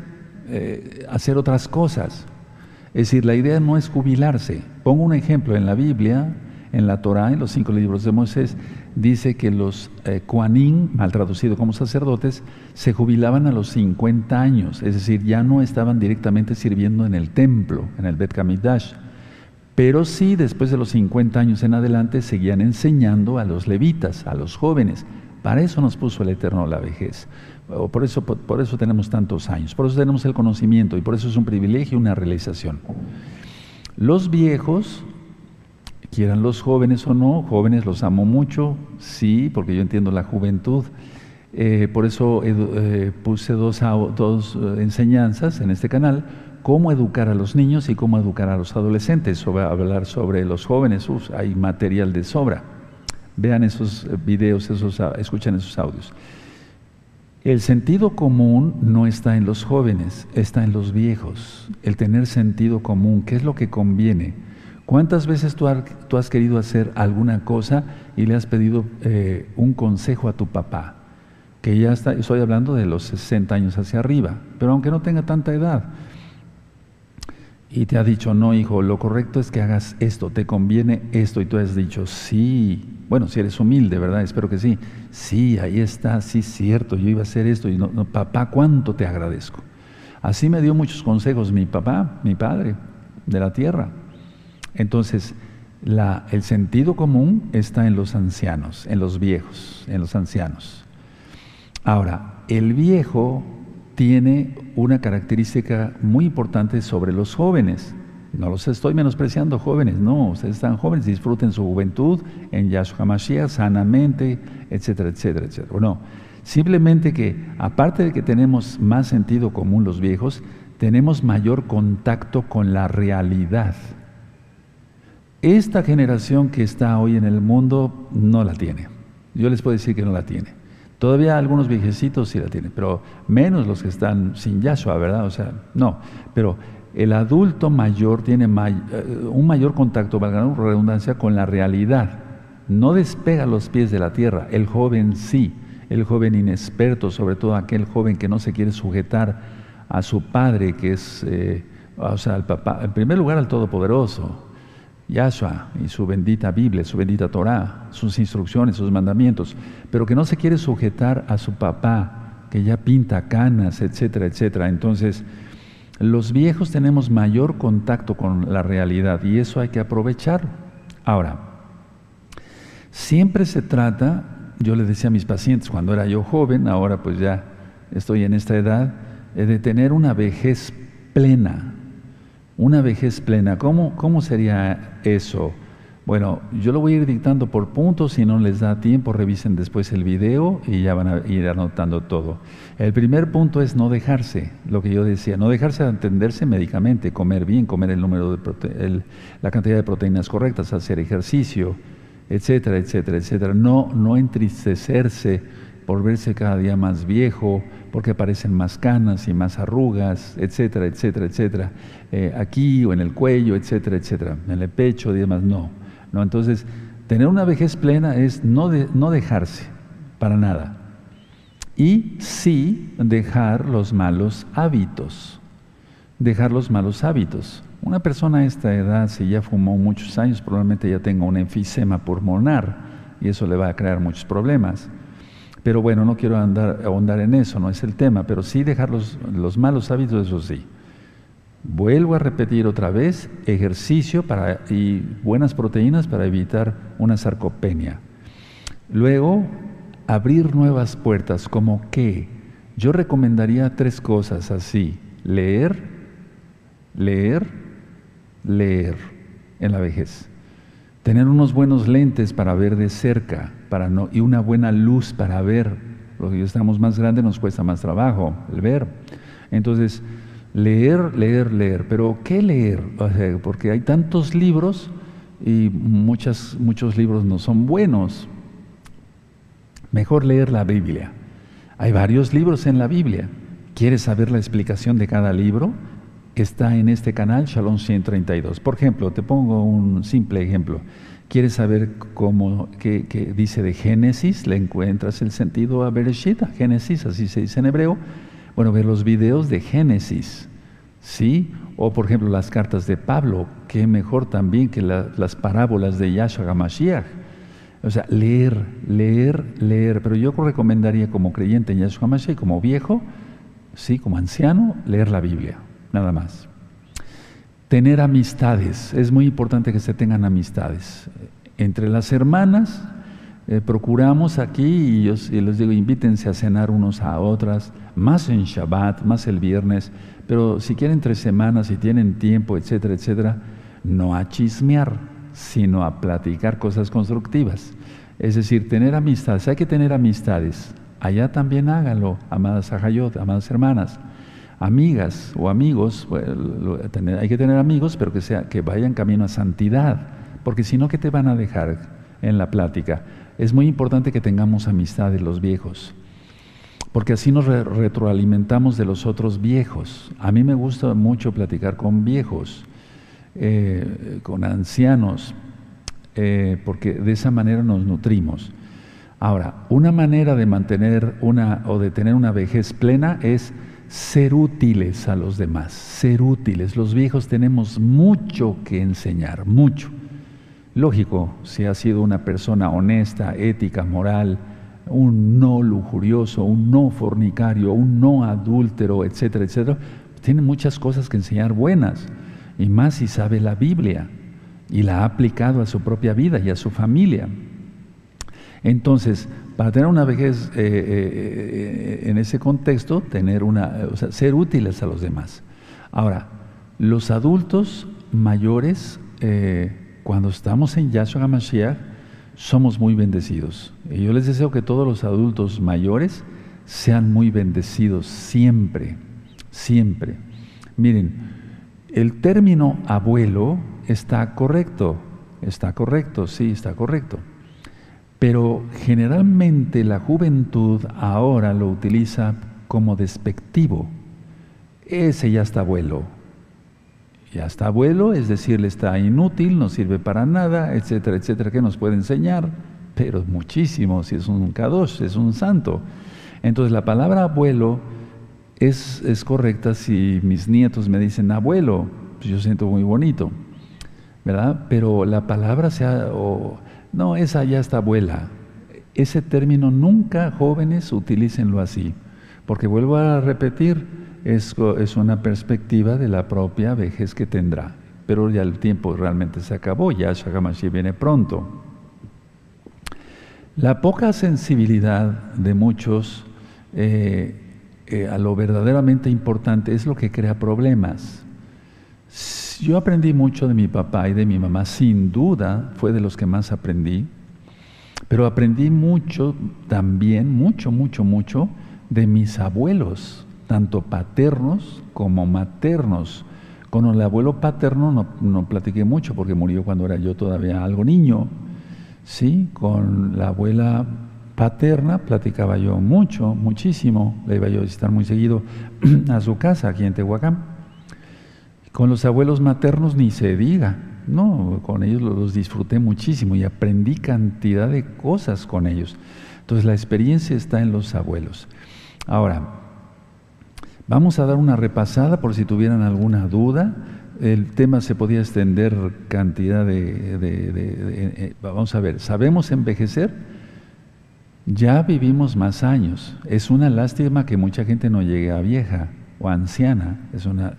Speaker 1: eh, hacer otras cosas. Es decir, la idea no es jubilarse. Pongo un ejemplo en la Biblia, en la Torah, en los cinco libros de Moisés, dice que los eh, mal traducido como sacerdotes, se jubilaban a los 50 años, es decir, ya no estaban directamente sirviendo en el templo, en el Bet Kamidash, pero sí después de los 50 años en adelante seguían enseñando a los levitas, a los jóvenes. Para eso nos puso el Eterno la vejez. Por eso, por eso tenemos tantos años, por eso tenemos el conocimiento y por eso es un privilegio una realización. Los viejos quieran los jóvenes o no, jóvenes los amo mucho, sí, porque yo entiendo la juventud. Eh, por eso eh, puse dos, dos enseñanzas en este canal, cómo educar a los niños y cómo educar a los adolescentes, sobre, hablar sobre los jóvenes, hay material de sobra. Vean esos videos, esos, escuchen esos audios. El sentido común no está en los jóvenes, está en los viejos. El tener sentido común, ¿qué es lo que conviene? ¿Cuántas veces tú, has querido hacer alguna cosa y le has pedido eh, un consejo a tu papá? Que ya está, estoy hablando de los 60 años hacia arriba, pero aunque no tenga tanta edad. Y te ha dicho, no, hijo, lo correcto es que hagas esto, te conviene esto. Y tú has dicho, sí. Bueno, si eres humilde, ¿verdad? Espero que sí. Sí, ahí está, sí, cierto, yo iba a hacer esto. Y no, papá, ¿cuánto te agradezco? Así me dio muchos consejos mi papá, mi padre, de la tierra. Entonces, el sentido común está en los ancianos, en los viejos, en los ancianos. Ahora, el viejo tiene una característica muy importante sobre los jóvenes. No los estoy menospreciando, jóvenes, no, ustedes están jóvenes, disfruten su juventud en Yahshua Mashiach sanamente, etcétera, etcétera, etcétera. Bueno, simplemente que aparte de que tenemos más sentido común los viejos, tenemos mayor contacto con la realidad. Esta generación que está hoy en el mundo no la tiene. Yo les puedo decir que no la tiene. Todavía algunos viejecitos sí la tienen, pero menos los que están sin Yahshua, ¿verdad? O sea, no. Pero el adulto mayor tiene eh, un mayor contacto, valga la redundancia, con la realidad. No despega los pies de la tierra, el joven sí, el joven inexperto, sobre todo aquel joven que no se quiere sujetar a su padre, que es, eh, o sea, al papá, en primer lugar al Todopoderoso, Yahshua y su bendita Biblia, su bendita Torah, sus instrucciones, sus mandamientos, pero que no se quiere sujetar a su papá, que ya pinta canas, etcétera, etcétera. Entonces, los viejos tenemos mayor contacto con la realidad y eso hay que aprovechar. Ahora, siempre se trata, yo le decía a mis pacientes cuando era yo joven, ahora pues ya estoy en esta edad, eh, de tener una vejez plena. Una vejez plena. ¿Cómo, cómo sería eso? Bueno, yo lo voy a ir dictando por puntos, si no les da tiempo, revisen después el video y ya van a ir anotando todo. El primer punto es no dejarse, lo que yo decía, no dejarse de entenderse médicamente, comer bien, comer el número de la cantidad de proteínas correctas, hacer ejercicio, etcétera, etcétera, etcétera. No, no entristecerse por verse cada día más viejo, porque aparecen más canas y más arrugas, etcétera, etcétera, etcétera, eh, aquí o en el cuello, etcétera, etcétera, en el pecho y demás, no. ¿no? Entonces, tener una vejez plena es no, no dejarse para nada. Y sí dejar los malos hábitos. Dejar los malos hábitos. Una persona a esta edad, si ya fumó muchos años, probablemente ya tenga un enfisema pulmonar y eso le va a crear muchos problemas. Pero bueno, no quiero andar, ahondar en eso, no es el tema, pero sí dejar los, los malos hábitos, eso sí. Vuelvo a repetir otra vez, ejercicio para, y buenas proteínas para evitar una sarcopenia. Luego, abrir nuevas puertas, como que yo recomendaría tres cosas así, leer, leer, leer en la vejez. Tener unos buenos lentes para ver de cerca para no, y una buena luz para ver. Los que estamos más grandes nos cuesta más trabajo el ver. Entonces, Leer, leer, leer. Pero ¿qué leer? porque hay tantos libros y muchas, muchos libros no son buenos. Mejor leer la Biblia. Hay varios libros en la Biblia. ¿Quieres saber la explicación de cada libro? Está en este canal Shalom 132. Por ejemplo, te pongo un simple ejemplo. ¿Quieres saber cómo, qué, dice de Génesis? Le encuentras el sentido a Bereshit, Génesis, así se dice en hebreo bueno, ver los videos de Génesis, ¿sí? O por ejemplo las cartas de Pablo, que mejor también que las parábolas de Yahshua Hamashiach. O sea, leer, leer, leer. Pero yo recomendaría como creyente en Yahshua Hamashiach, como viejo, sí, como anciano, leer la Biblia, nada más. Tener amistades, es muy importante que se tengan amistades. Entre las hermanas, eh, procuramos aquí, y, yo, les digo, invítense a cenar unos a otras, más en Shabbat, más el viernes, pero si quieren tres semanas, si tienen tiempo, etcétera, etcétera, no a chismear, sino a platicar cosas constructivas. Es decir, tener amistades, hay que tener amistades. Allá también háganlo, amadas ajayot, amadas hermanas. Amigas o amigos, hay que tener amigos, pero que, sea, que vayan camino a santidad, porque si no, ¿qué te van a dejar en la plática? es muy importante que tengamos amistad de los viejos, porque así nos retroalimentamos de los otros viejos. A mí me gusta mucho platicar con viejos, eh, con ancianos, eh, porque de esa manera nos nutrimos. Ahora, una manera de mantener una o de tener una vejez plena es ser útiles a los demás, ser útiles. Los viejos tenemos mucho que enseñar, mucho. Lógico, si ha sido una persona honesta, ética, moral, un no lujurioso, un no fornicario, un no adúltero, etcétera, etcétera, tiene muchas cosas que enseñar buenas, y más si sabe la Biblia y la ha aplicado a su propia vida y a su familia. Entonces, para tener una vejez eh, eh, eh, en ese contexto, tener una, ser útiles a los demás. Ahora, los adultos mayores, cuando estamos en Yahshua HaMashiach, somos muy bendecidos. Y yo les deseo que todos los adultos mayores sean muy bendecidos siempre, siempre. Miren, el término abuelo está correcto, está correcto, sí, está correcto. Pero generalmente la juventud ahora lo utiliza como despectivo. Ese ya está abuelo. Ya está abuelo, es decir, le está inútil, no sirve para nada, etcétera, etcétera, que nos puede enseñar, pero muchísimo, si es un kadosh, es un santo. Entonces la palabra abuelo es, es correcta si mis nietos me dicen abuelo, pues yo siento muy bonito, ¿verdad? Pero la palabra sea, no, esa ya está abuela. Ese término nunca jóvenes utilícenlo así, porque vuelvo a repetir, es, es una perspectiva de la propia vejez que tendrá. Pero ya el tiempo realmente se acabó, ya Shagamashi viene pronto. La poca sensibilidad de muchos eh, eh, a lo verdaderamente importante es lo que crea problemas. Yo aprendí mucho de mi papá y de mi mamá, sin duda fue de los que más aprendí, pero aprendí mucho también, mucho, mucho, mucho de mis abuelos, tanto paternos como maternos. Con el abuelo paterno no, no platiqué mucho porque murió cuando era yo todavía algo niño, ¿sí? Con la abuela paterna platicaba yo mucho, muchísimo, le iba yo a visitar muy seguido a su casa aquí en Tehuacán. Con los abuelos maternos ni se diga, no, con ellos los disfruté muchísimo y aprendí cantidad de cosas con ellos. Entonces la experiencia está en los abuelos. Ahora, vamos a dar una repasada por si tuvieran alguna duda. El tema se podía extender cantidad de, de vamos a ver, ¿sabemos envejecer? Ya vivimos más años. Es una lástima que mucha gente no llegue a vieja o anciana. Es una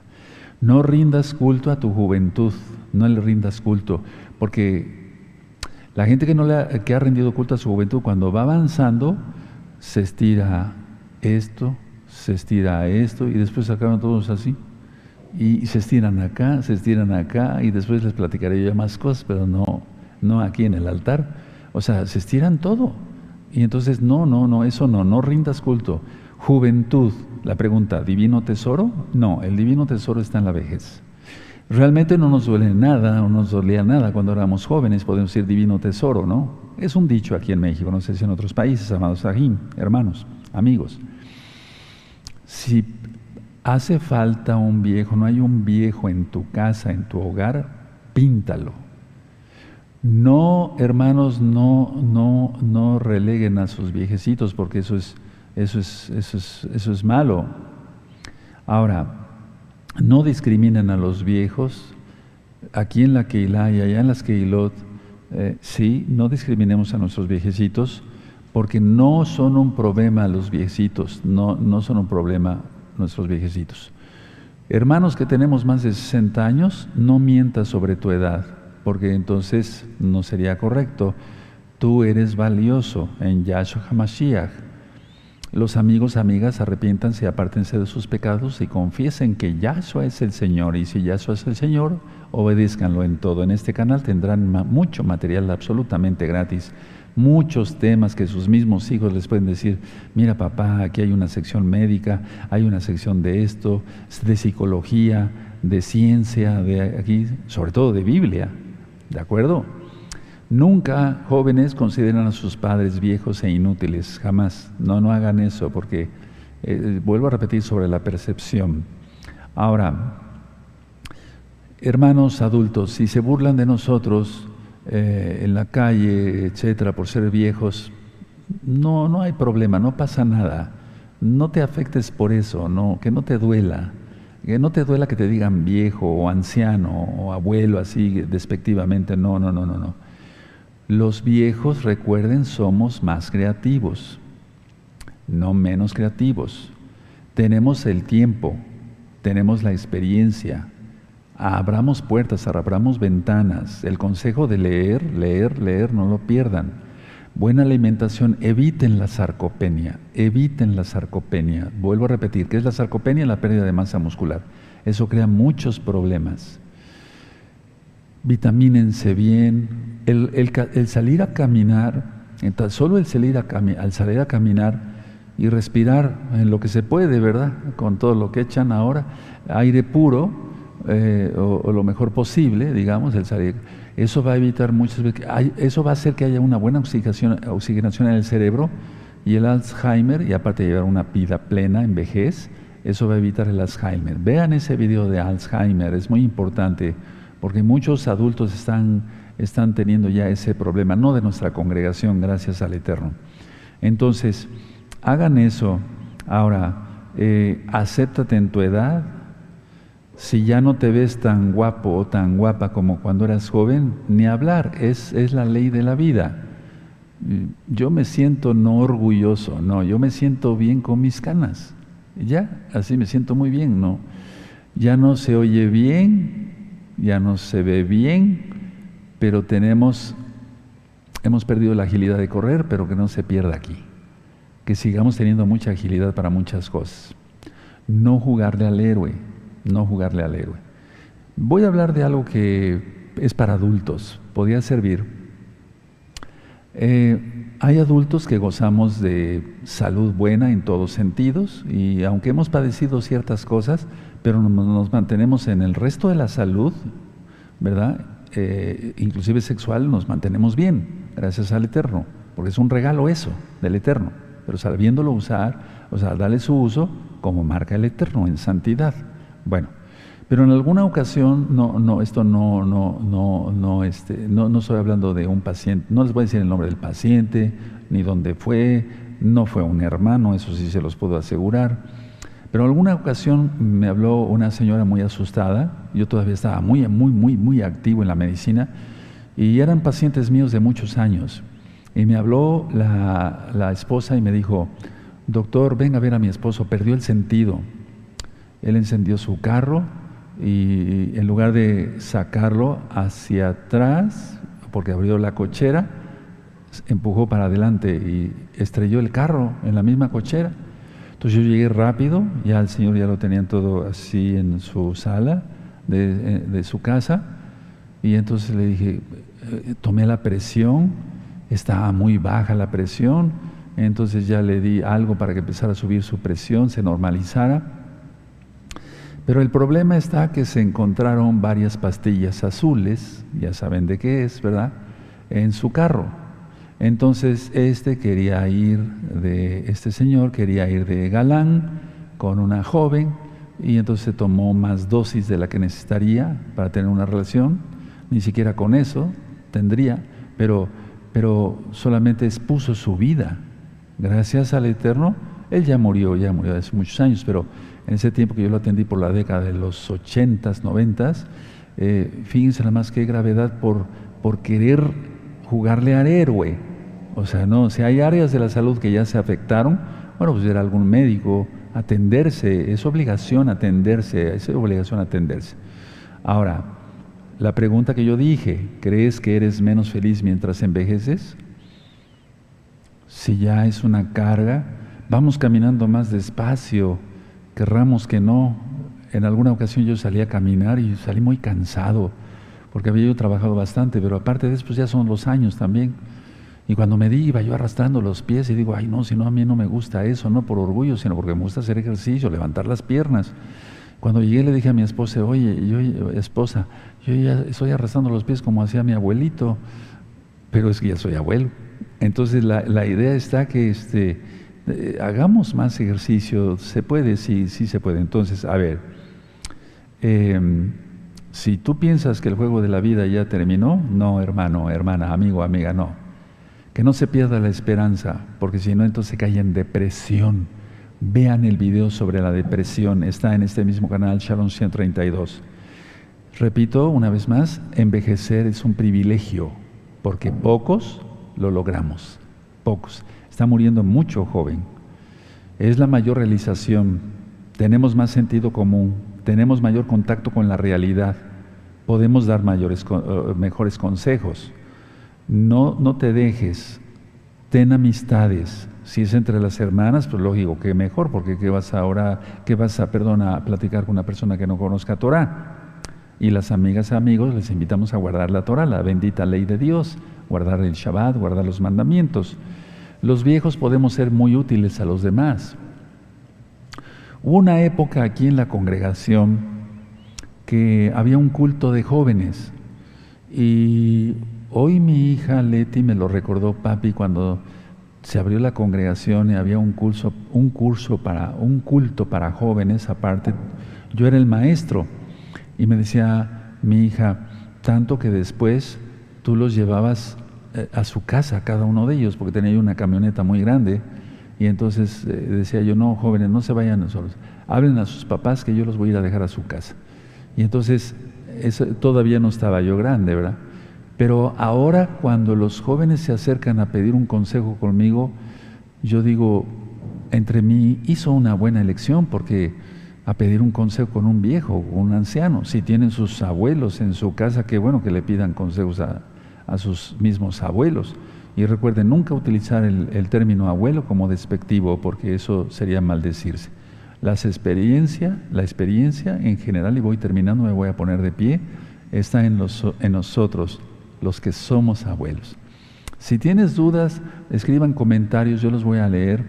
Speaker 1: no rindas culto a tu juventud, no le rindas culto, porque la gente que no le ha, que ha rendido culto a su juventud cuando va avanzando se estira esto, se estira esto y después acaban todos así. Y se estiran acá, se estiran acá y después les platicaré yo más cosas, pero no no aquí en el altar. O sea, se estiran todo. Y entonces, no, no, no, eso no, no rindas culto. Juventud, la pregunta, ¿divino tesoro? No, el divino tesoro está en la vejez. Realmente no nos duele nada, no nos dolía nada cuando éramos jóvenes, podemos decir divino tesoro, ¿no? Es un dicho aquí en México, no sé si en otros países, amados Sahim, hermanos, amigos. Si hace falta un viejo, no hay un viejo en tu casa, en tu hogar, píntalo no, hermanos, no, no, no releguen a sus viejecitos porque eso es, eso es, eso es, eso es malo. Ahora, no discriminen a los viejos. Aquí en la Keilah y allá en las Keilot, eh, sí, no discriminemos a nuestros viejecitos porque no son un problema los viejecitos, no, no son un problema nuestros viejecitos. Hermanos que tenemos más de 60 años, no mientas sobre tu edad porque entonces no sería correcto. Tú eres valioso en Yahshua HaMashiach. Los amigos, amigas, arrepiéntanse, apártense de sus pecados y confiesen que Yahshua es el Señor. Y si Yahshua es el Señor, obedézcanlo en todo. En este canal tendrán mucho material absolutamente gratis muchos temas que sus mismos hijos les pueden decir, mira papá, aquí hay una sección médica, hay una sección de esto, de psicología, de ciencia, de aquí, sobre todo de Biblia. ¿De acuerdo? Nunca jóvenes consideran a sus padres viejos e inútiles, jamás. No, no hagan eso porque eh, vuelvo a repetir sobre la percepción. Ahora, hermanos adultos, si se burlan de nosotros eh, en la calle, etcétera, por ser viejos, no, no hay problema, no pasa nada. No te afectes por eso, que no te duela. Que no te duela que te digan viejo o anciano o abuelo así despectivamente. No, no, no, no, no. Los viejos, recuerden, somos más creativos, no menos creativos. Tenemos el tiempo, tenemos la experiencia. Abramos puertas, abramos ventanas. El consejo de leer, leer, leer, no lo pierdan. Buena alimentación, eviten la sarcopenia, eviten la sarcopenia. Vuelvo a repetir, ¿qué es la sarcopenia? La pérdida de masa muscular. Eso crea muchos problemas. Vitamínense bien, el, salir a caminar, solo el salir a, al salir a caminar y respirar en lo que se puede, ¿verdad? Con todo lo que echan ahora, aire puro, eh, o, lo mejor posible, digamos, el salir. Eso va a evitar muchas veces, eso va a hacer que haya una buena oxigenación, oxigenación en el cerebro y el Alzheimer, y aparte de llevar una vida plena en vejez, eso va a evitar el Alzheimer. Vean ese video de Alzheimer, es muy importante, porque muchos adultos están, están teniendo ya ese problema, no de nuestra congregación, gracias al Eterno. Entonces, hagan eso. Ahora, eh, acéptate en tu edad. Si ya no te ves tan guapo o tan guapa como cuando eras joven, ni hablar, es, es la ley de la vida. Yo me siento no orgulloso, no, yo me siento bien con mis canas. Ya, así me siento muy bien, ¿no? Ya no se oye bien, ya no se ve bien, pero tenemos, hemos perdido la agilidad de correr, pero que no se pierda aquí. Que sigamos teniendo mucha agilidad para muchas cosas. No jugarle al héroe, no jugarle al héroe. Voy a hablar de algo que es para adultos, podría servir. Eh, hay adultos que gozamos de salud buena en todos sentidos y aunque hemos padecido ciertas cosas, pero nos mantenemos en el resto de la salud, ¿verdad? Eh, inclusive sexual, nos mantenemos bien, gracias al Eterno, porque es un regalo eso, del Eterno, pero sabiéndolo usar, o sea, darle su uso como marca el Eterno en santidad. Bueno, pero en alguna ocasión, no, no, esto no, no, no, no, este, no, no estoy hablando de un paciente, no les voy a decir el nombre del paciente, ni dónde fue, no fue un hermano, eso sí se los puedo asegurar. Pero alguna ocasión me habló una señora muy asustada, yo todavía estaba muy, muy, muy, muy activo en la medicina, y eran pacientes míos de muchos años. Y me habló la, la esposa y me dijo, doctor, venga a ver a mi esposo, perdió el sentido. Él encendió su carro, y en lugar de sacarlo hacia atrás, porque abrió la cochera, empujó para adelante y estrelló el carro en la misma cochera. Entonces yo llegué rápido, ya el Señor ya lo tenían todo así en su sala de, eh, su casa, y entonces le dije, eh, tomé la presión, estaba muy baja la presión, entonces ya le di algo para que empezara a subir su presión, se normalizara pero el problema está que se encontraron varias pastillas azules, ya saben de qué es, ¿verdad? En su carro. Entonces este quería ir de, este señor quería ir de galán con una joven y entonces tomó más dosis de la que necesitaría para tener una relación. Ni siquiera con eso tendría, pero, pero solamente expuso su vida. Gracias al Eterno, él ya murió, ya murió hace muchos años, pero en ese tiempo que yo lo atendí por la década de los 80s, 90 eh, fíjense nada más qué gravedad por, por querer jugarle al héroe. O sea, no, si hay áreas de la salud que ya se afectaron, bueno, pues ir algún médico, atenderse, es obligación atenderse, es obligación atenderse. Ahora, la pregunta que yo dije, ¿crees que eres menos feliz mientras envejeces? Si ya es una carga, vamos caminando más despacio, querramos que no. En alguna ocasión yo salí a caminar y salí muy cansado, porque había yo trabajado bastante, pero aparte de eso, pues ya son los años también. Y cuando me di, iba yo arrastrando los pies y digo, ay no, si no, a mí no me gusta eso, no por orgullo, sino porque me gusta hacer ejercicio, levantar las piernas. Cuando llegué le dije a mi esposa, oye, yo, esposa, yo ya estoy arrastrando los pies como hacía mi abuelito, pero es que ya soy abuelo. Entonces la, la idea está que este, eh, hagamos más ejercicio, se puede, sí, sí se puede. Entonces, a ver, em, si tú piensas que el juego de la vida ya terminó, no, hermano, hermana, amigo, amiga, no. Que no se pierda la esperanza, porque si no, entonces cae en depresión. Vean el video sobre la depresión, está en este mismo canal, Shalom 132. Repito una vez más, envejecer es un privilegio, porque pocos lo logramos, pocos. Está muriendo mucho joven. Es la mayor realización. Tenemos más sentido común, tenemos mayor contacto con la realidad, podemos dar mayores, eh, mejores consejos. No, no te dejes, ten amistades. Si es entre las hermanas, pues lógico que mejor, porque ¿qué vas ahora, qué vas a, perdona, a platicar con una persona que no conozca Torah? Y las amigas amigos les invitamos a guardar la Torah, la bendita ley de Dios, guardar el Shabbat, guardar los mandamientos. Los viejos podemos ser muy útiles a los demás. Hubo una época aquí en la congregación que había un culto de jóvenes y hoy mi hija Leti me lo recordó papi cuando se abrió la congregación y había un curso, un curso para un culto para jóvenes aparte. Yo era el maestro. Y me decía mi hija tanto que después tú los llevabas eh, a su casa cada uno de ellos porque tenía una camioneta muy grande. Y entonces eh, decía yo no jóvenes no se vayan solos. Hablen a sus papás que yo los voy a ir a dejar a su casa y entonces todavía no estaba yo grande verdad pero ahora cuando los jóvenes se acercan a pedir un consejo conmigo, yo digo, entre mí hizo una buena elección porque a pedir un consejo con un viejo, un anciano, si tienen sus abuelos en su casa, qué bueno que le pidan consejos a, sus mismos abuelos. Y recuerden, nunca utilizar el, el, término abuelo como despectivo, porque eso sería maldecirse. Las experiencia, la experiencia en general, y voy terminando, me voy a poner de pie, está en, los, en nosotros los que somos abuelos. Si tienes dudas, escriban comentarios, yo los voy a leer.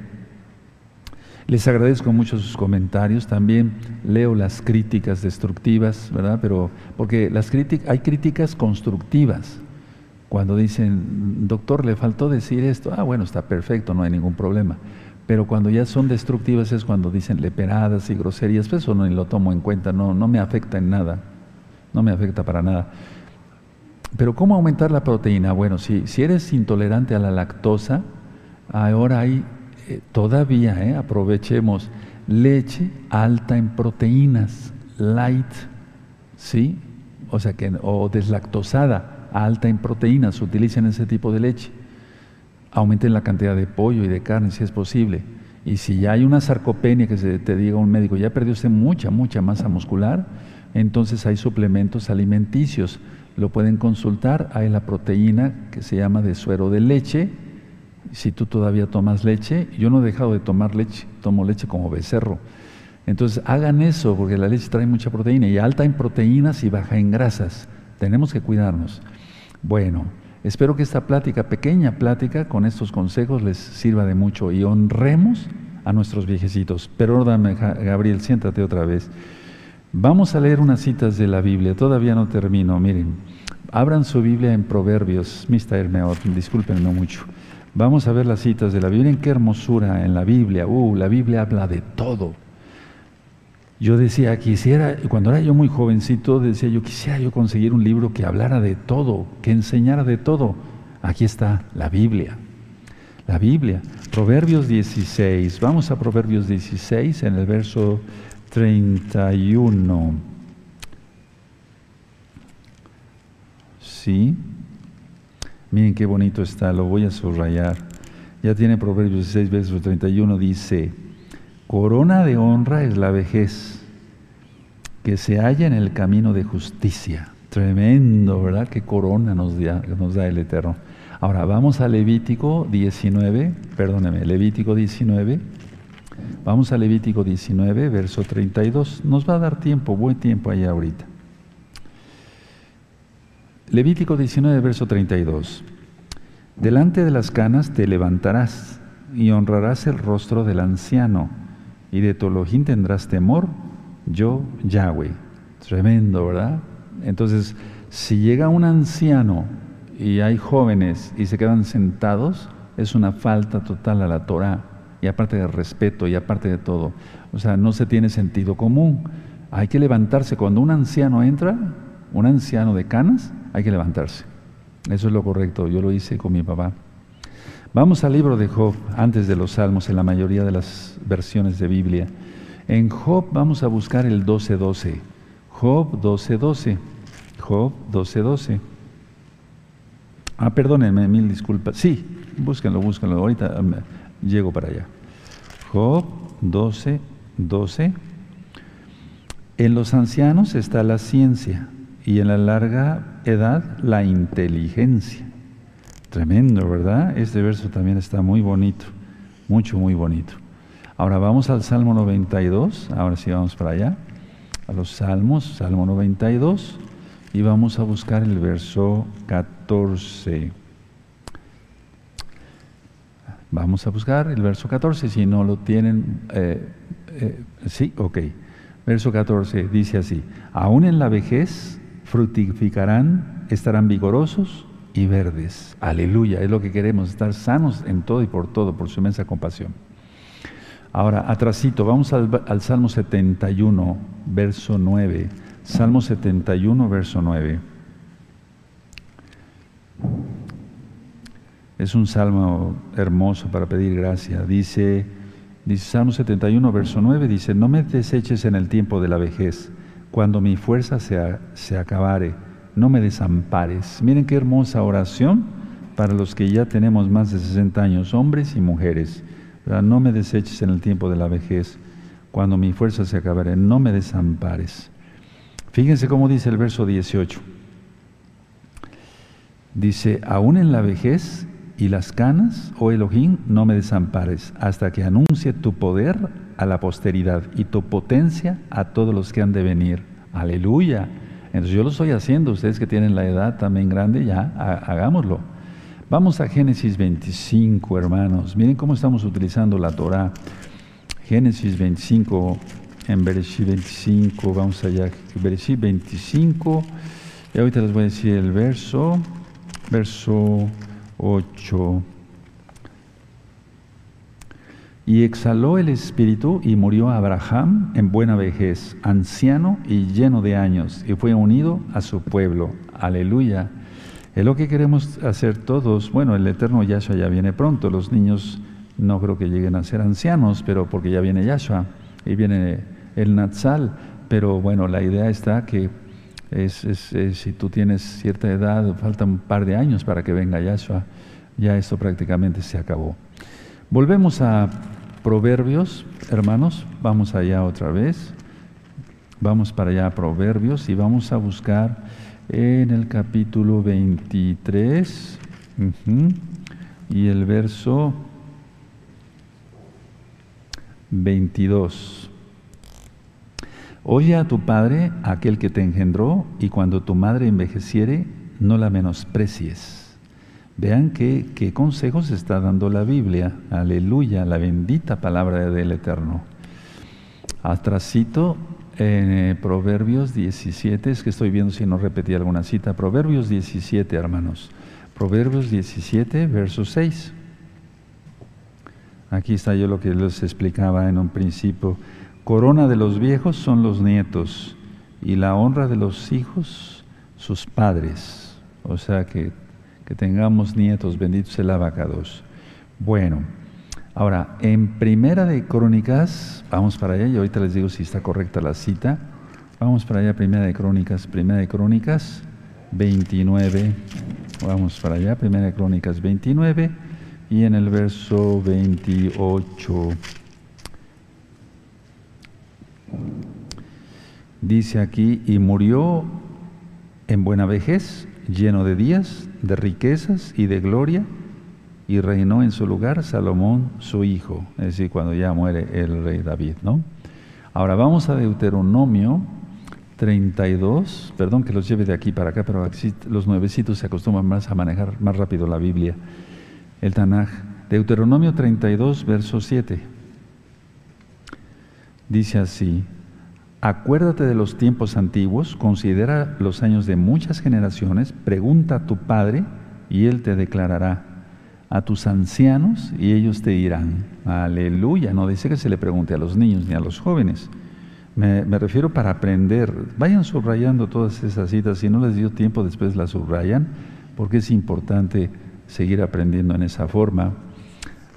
Speaker 1: Les agradezco mucho sus comentarios, también leo las críticas destructivas, ¿verdad? Pero porque las hay críticas constructivas. Cuando dicen, "Doctor, le faltó decir esto." Ah, bueno, está perfecto, no hay ningún problema. Pero cuando ya son destructivas es cuando dicen leperadas y groserías, pues eso no lo tomo en cuenta, no no me afecta en nada. No me afecta para nada. Pero ¿cómo aumentar la proteína? Bueno, si, si eres intolerante a la lactosa, ahora hay eh, todavía, eh, aprovechemos, leche alta en proteínas, light, ¿sí? O sea que, o deslactosada, alta en proteínas, utilicen ese tipo de leche. Aumenten la cantidad de pollo y de carne si es posible. Y si ya hay una sarcopenia que se te diga un médico, ya perdió usted mucha, mucha masa muscular, entonces hay suplementos alimenticios lo pueden consultar. Hay la proteína que se llama de suero de leche. Si tú todavía tomas leche, yo no he dejado de tomar leche, tomo leche como becerro. Entonces hagan eso porque la leche trae mucha proteína y alta en proteínas y baja en grasas. Tenemos que cuidarnos. Bueno, espero que esta plática, pequeña plática, con estos consejos les sirva de mucho y honremos a nuestros viejecitos. Perdóname, Gabriel, siéntate otra vez. Vamos a leer unas citas de la Biblia, todavía no termino, miren. Abran su Biblia en Proverbios, Mr. Hermeot, discúlpenme mucho. Vamos a ver las citas de la Biblia. Miren qué hermosura en la Biblia. Uh, la Biblia habla de todo. Yo decía, quisiera, cuando era yo muy jovencito, decía yo, quisiera yo conseguir un libro que hablara de todo, que enseñara de todo. Aquí está la Biblia. La Biblia. Proverbios 16. Vamos a Proverbios 16 en el verso 31. Sí. Miren qué bonito está, lo voy a subrayar. Ya tiene Proverbios 16, verso 31, dice, corona de honra es la vejez, que se halla en el camino de justicia. Tremendo, ¿verdad? Qué corona nos da, nos da el Eterno. Ahora vamos a Levítico 19, perdóneme, Levítico 19, Vamos a Levítico 19, verso 32. Nos va a dar tiempo, buen tiempo allá ahorita. Levítico 19, verso 32. Delante de las canas te levantarás y honrarás el rostro del anciano, y de tu Elohim tendrás temor, yo Yahweh. Tremendo, ¿verdad? Entonces, si llega un anciano y hay jóvenes y se quedan sentados, es una falta total a la Torah y aparte de respeto y aparte de todo. O sea, no se tiene sentido común. Hay que levantarse. Cuando un anciano entra, un anciano de canas, hay que levantarse. Eso es lo correcto. Yo lo hice con mi papá. Vamos al libro de Job, antes de los Salmos, en la mayoría de las versiones de Biblia. En Job vamos a buscar el 12.12. Job 12.12. Job 12.12. Ah, perdónenme, mil disculpas. Sí, búsquenlo, búsquenlo. Ahorita llego para allá. Job 12, 12. En los ancianos está la ciencia y en la larga edad la inteligencia. Tremendo, ¿verdad? Este verso también está muy bonito, mucho, muy bonito. Ahora vamos al Salmo 92, ahora sí vamos para allá. a los salmos, Salmo 92, y vamos a buscar el verso 14. Vamos a buscar el verso 14, si no lo tienen, eh, eh, sí, ok. Verso 14 dice así, aún en la vejez fructificarán, estarán vigorosos y verdes. Aleluya, es lo que queremos, estar sanos en todo y por todo, por su inmensa compasión. Ahora, atrasito, vamos al, al Salmo 71, verso 9. Salmo 71, verso 9. Es un salmo hermoso para pedir gracia. Dice, dice Salmo 71, verso 9, dice, no me deseches en el tiempo de la vejez, cuando mi fuerza se, se acabare, no me desampares. Miren qué hermosa oración para los que ya tenemos más de 60 años, hombres y mujeres. No me deseches en el tiempo de la vejez, cuando mi fuerza se acabare, no me desampares. Fíjense cómo dice el verso 18. Dice, aún en la vejez y las canas, oh Elohim, no me desampares, hasta que anuncie tu poder a la posteridad y tu potencia a todos los que han de venir. Aleluya. Entonces yo lo estoy haciendo, ustedes que tienen la edad también grande, ya hagámoslo. Vamos a Génesis 25, hermanos. Miren cómo estamos utilizando la Torah. Génesis 25, en Bereshit 25, vamos allá, Bereshit 25, y ahorita les voy a decir el verso, verso 8. Y exhaló el espíritu y murió Abraham en buena vejez, anciano y lleno de años, y fue unido a su pueblo. Aleluya. Es lo que queremos hacer todos. Bueno, el eterno Yahshua ya viene pronto. Los niños no creo que lleguen a ser ancianos, pero porque ya viene Yahshua y viene el Natsal, pero bueno, la idea está que es, si tú tienes cierta edad, falta un par de años para que venga Yahshua, ya esto prácticamente se acabó. Volvemos a Proverbios, hermanos, vamos allá otra vez, vamos para allá a Proverbios y vamos a buscar en el capítulo 23 y el verso 22. Oye a tu padre, aquel que te engendró, y cuando tu madre envejeciere, no la menosprecies. Vean qué, consejos está dando la Biblia. Aleluya, la bendita palabra del Eterno. Atrasito eh, Proverbios 17, es que estoy viendo si no repetí alguna cita. Proverbios 17, hermanos. Proverbios 17, verso 6. Aquí está yo lo que les explicaba en un principio. Corona de los viejos son los nietos y la honra de los hijos sus padres. O sea que, que tengamos nietos, benditos el abacados. Bueno, ahora en Primera de Crónicas, vamos para allá y ahorita les digo si está correcta la cita. Vamos para allá, Primera de Crónicas, Primera de Crónicas 29. Vamos para allá, Primera de Crónicas 29 y en el verso 28 dice aquí, y murió en buena vejez, lleno de días, de riquezas y de gloria, y reinó en su lugar Salomón, su hijo, es decir, cuando ya muere el rey David, ¿no? Ahora vamos a Deuteronomio 32, perdón que los lleve de aquí para acá, pero los nuevecitos se acostumbran más a manejar más rápido la Biblia el Tanaj. Deuteronomio 32, verso 7. Dice así, acuérdate de los tiempos antiguos, considera los años de muchas generaciones, pregunta a tu padre y él te declarará, a tus ancianos y ellos te dirán, aleluya, no dice que se le pregunte a los niños ni a los jóvenes. Me, me, refiero para aprender. Vayan subrayando todas esas citas. Si no les dio tiempo, después las subrayan, porque es importante seguir aprendiendo en esa forma.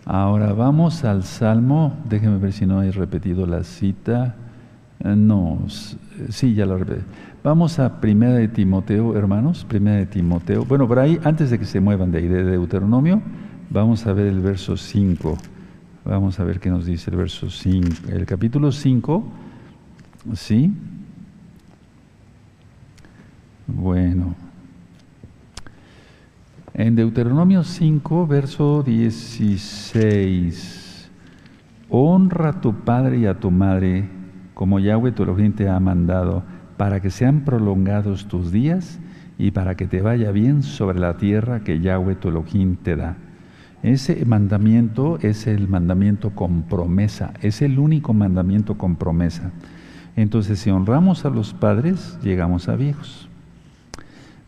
Speaker 1: Ahora vamos al Salmo, déjenme ver si no he repetido la cita. Eh, no, sí, ya lo repetí. Vamos a Primera de Timoteo, hermanos, Primera de Timoteo. Bueno, por ahí, antes de que se muevan de ahí, de Deuteronomio, vamos a ver el verso 5. Vamos a ver qué nos dice el verso 5. El capítulo 5, ¿sí? Bueno, en Deuteronomio 5, verso 16, honra a tu padre y a tu madre como Yahweh tu Elohim te ha mandado, para que sean prolongados tus días y para que te vaya bien sobre la tierra que Yahweh tu Elohim te da. Ese mandamiento es el mandamiento con promesa, es el único mandamiento con promesa. Entonces, si honramos a los padres, llegamos a viejos.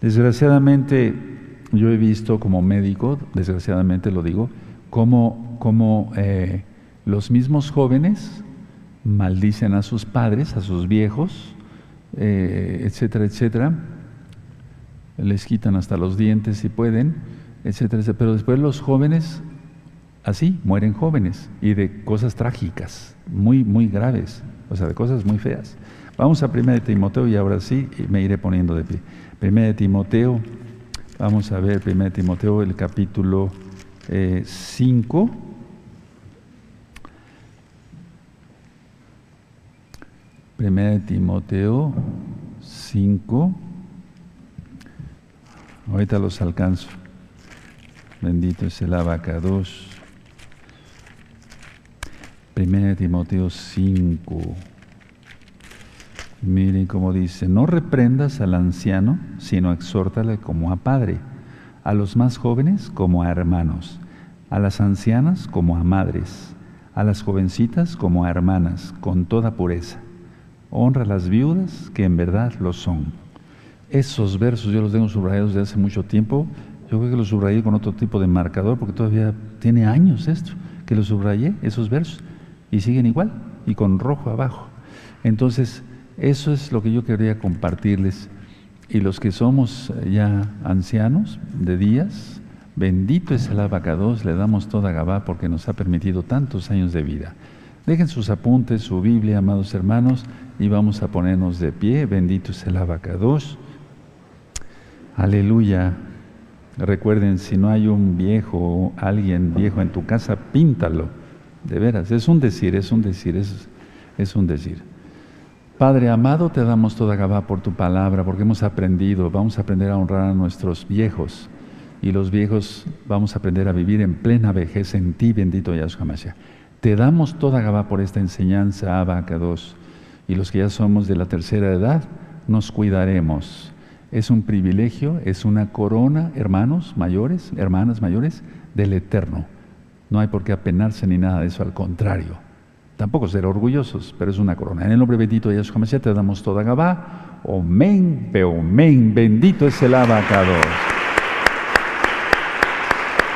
Speaker 1: Desgraciadamente, yo he visto como médico, desgraciadamente lo digo, como, como eh, los mismos jóvenes maldicen a sus padres, a sus viejos, eh, etcétera, etcétera. Les quitan hasta los dientes si pueden, etcétera, etcétera. Pero después los jóvenes, así, mueren jóvenes y de cosas trágicas, muy, muy graves, o sea, de cosas muy feas. Vamos a 1 de Timoteo y ahora sí me iré poniendo de pie. 1 de Timoteo, vamos a ver 1 de Timoteo, el capítulo 5. Eh, Timoteo 5. Ahorita los alcanzo. Bendito es el abacados. Primera Timoteo 5. Miren cómo dice, no reprendas al anciano, sino exhórtale como a padre, a los más jóvenes como a hermanos, a las ancianas como a madres, a las jovencitas como a hermanas, con toda pureza honra a las viudas que en verdad lo son. Esos versos yo los tengo subrayados desde hace mucho tiempo. Yo creo que los subrayé con otro tipo de marcador porque todavía tiene años esto, que los subrayé, esos versos, y siguen igual, y con rojo abajo. Entonces, eso es lo que yo quería compartirles. Y los que somos ya ancianos de días, bendito es el abacados, le damos toda Gabá porque nos ha permitido tantos años de vida. Dejen sus apuntes, su Biblia, amados hermanos, y vamos a ponernos de pie. Bendito es el abacados. Aleluya. Recuerden, si no hay un viejo, alguien viejo en tu casa, píntalo. De veras, es un decir, es un decir, es, es un decir. Padre amado, te damos toda Gabá por tu palabra, porque hemos aprendido, vamos a aprender a honrar a nuestros viejos. Y los viejos vamos a aprender a vivir en plena vejez en ti, bendito Yahshua Mashiach. Te damos toda Gabá por esta enseñanza, Abacados, y los que ya somos de la tercera edad, nos cuidaremos. Es un privilegio, es una corona, hermanos mayores, hermanas mayores, del Eterno. No hay por qué apenarse ni nada de eso, al contrario. Tampoco ser orgullosos, pero es una corona. En el nombre bendito de Yahshua te damos toda Gabá. Omen, omen, bendito es el Abacados.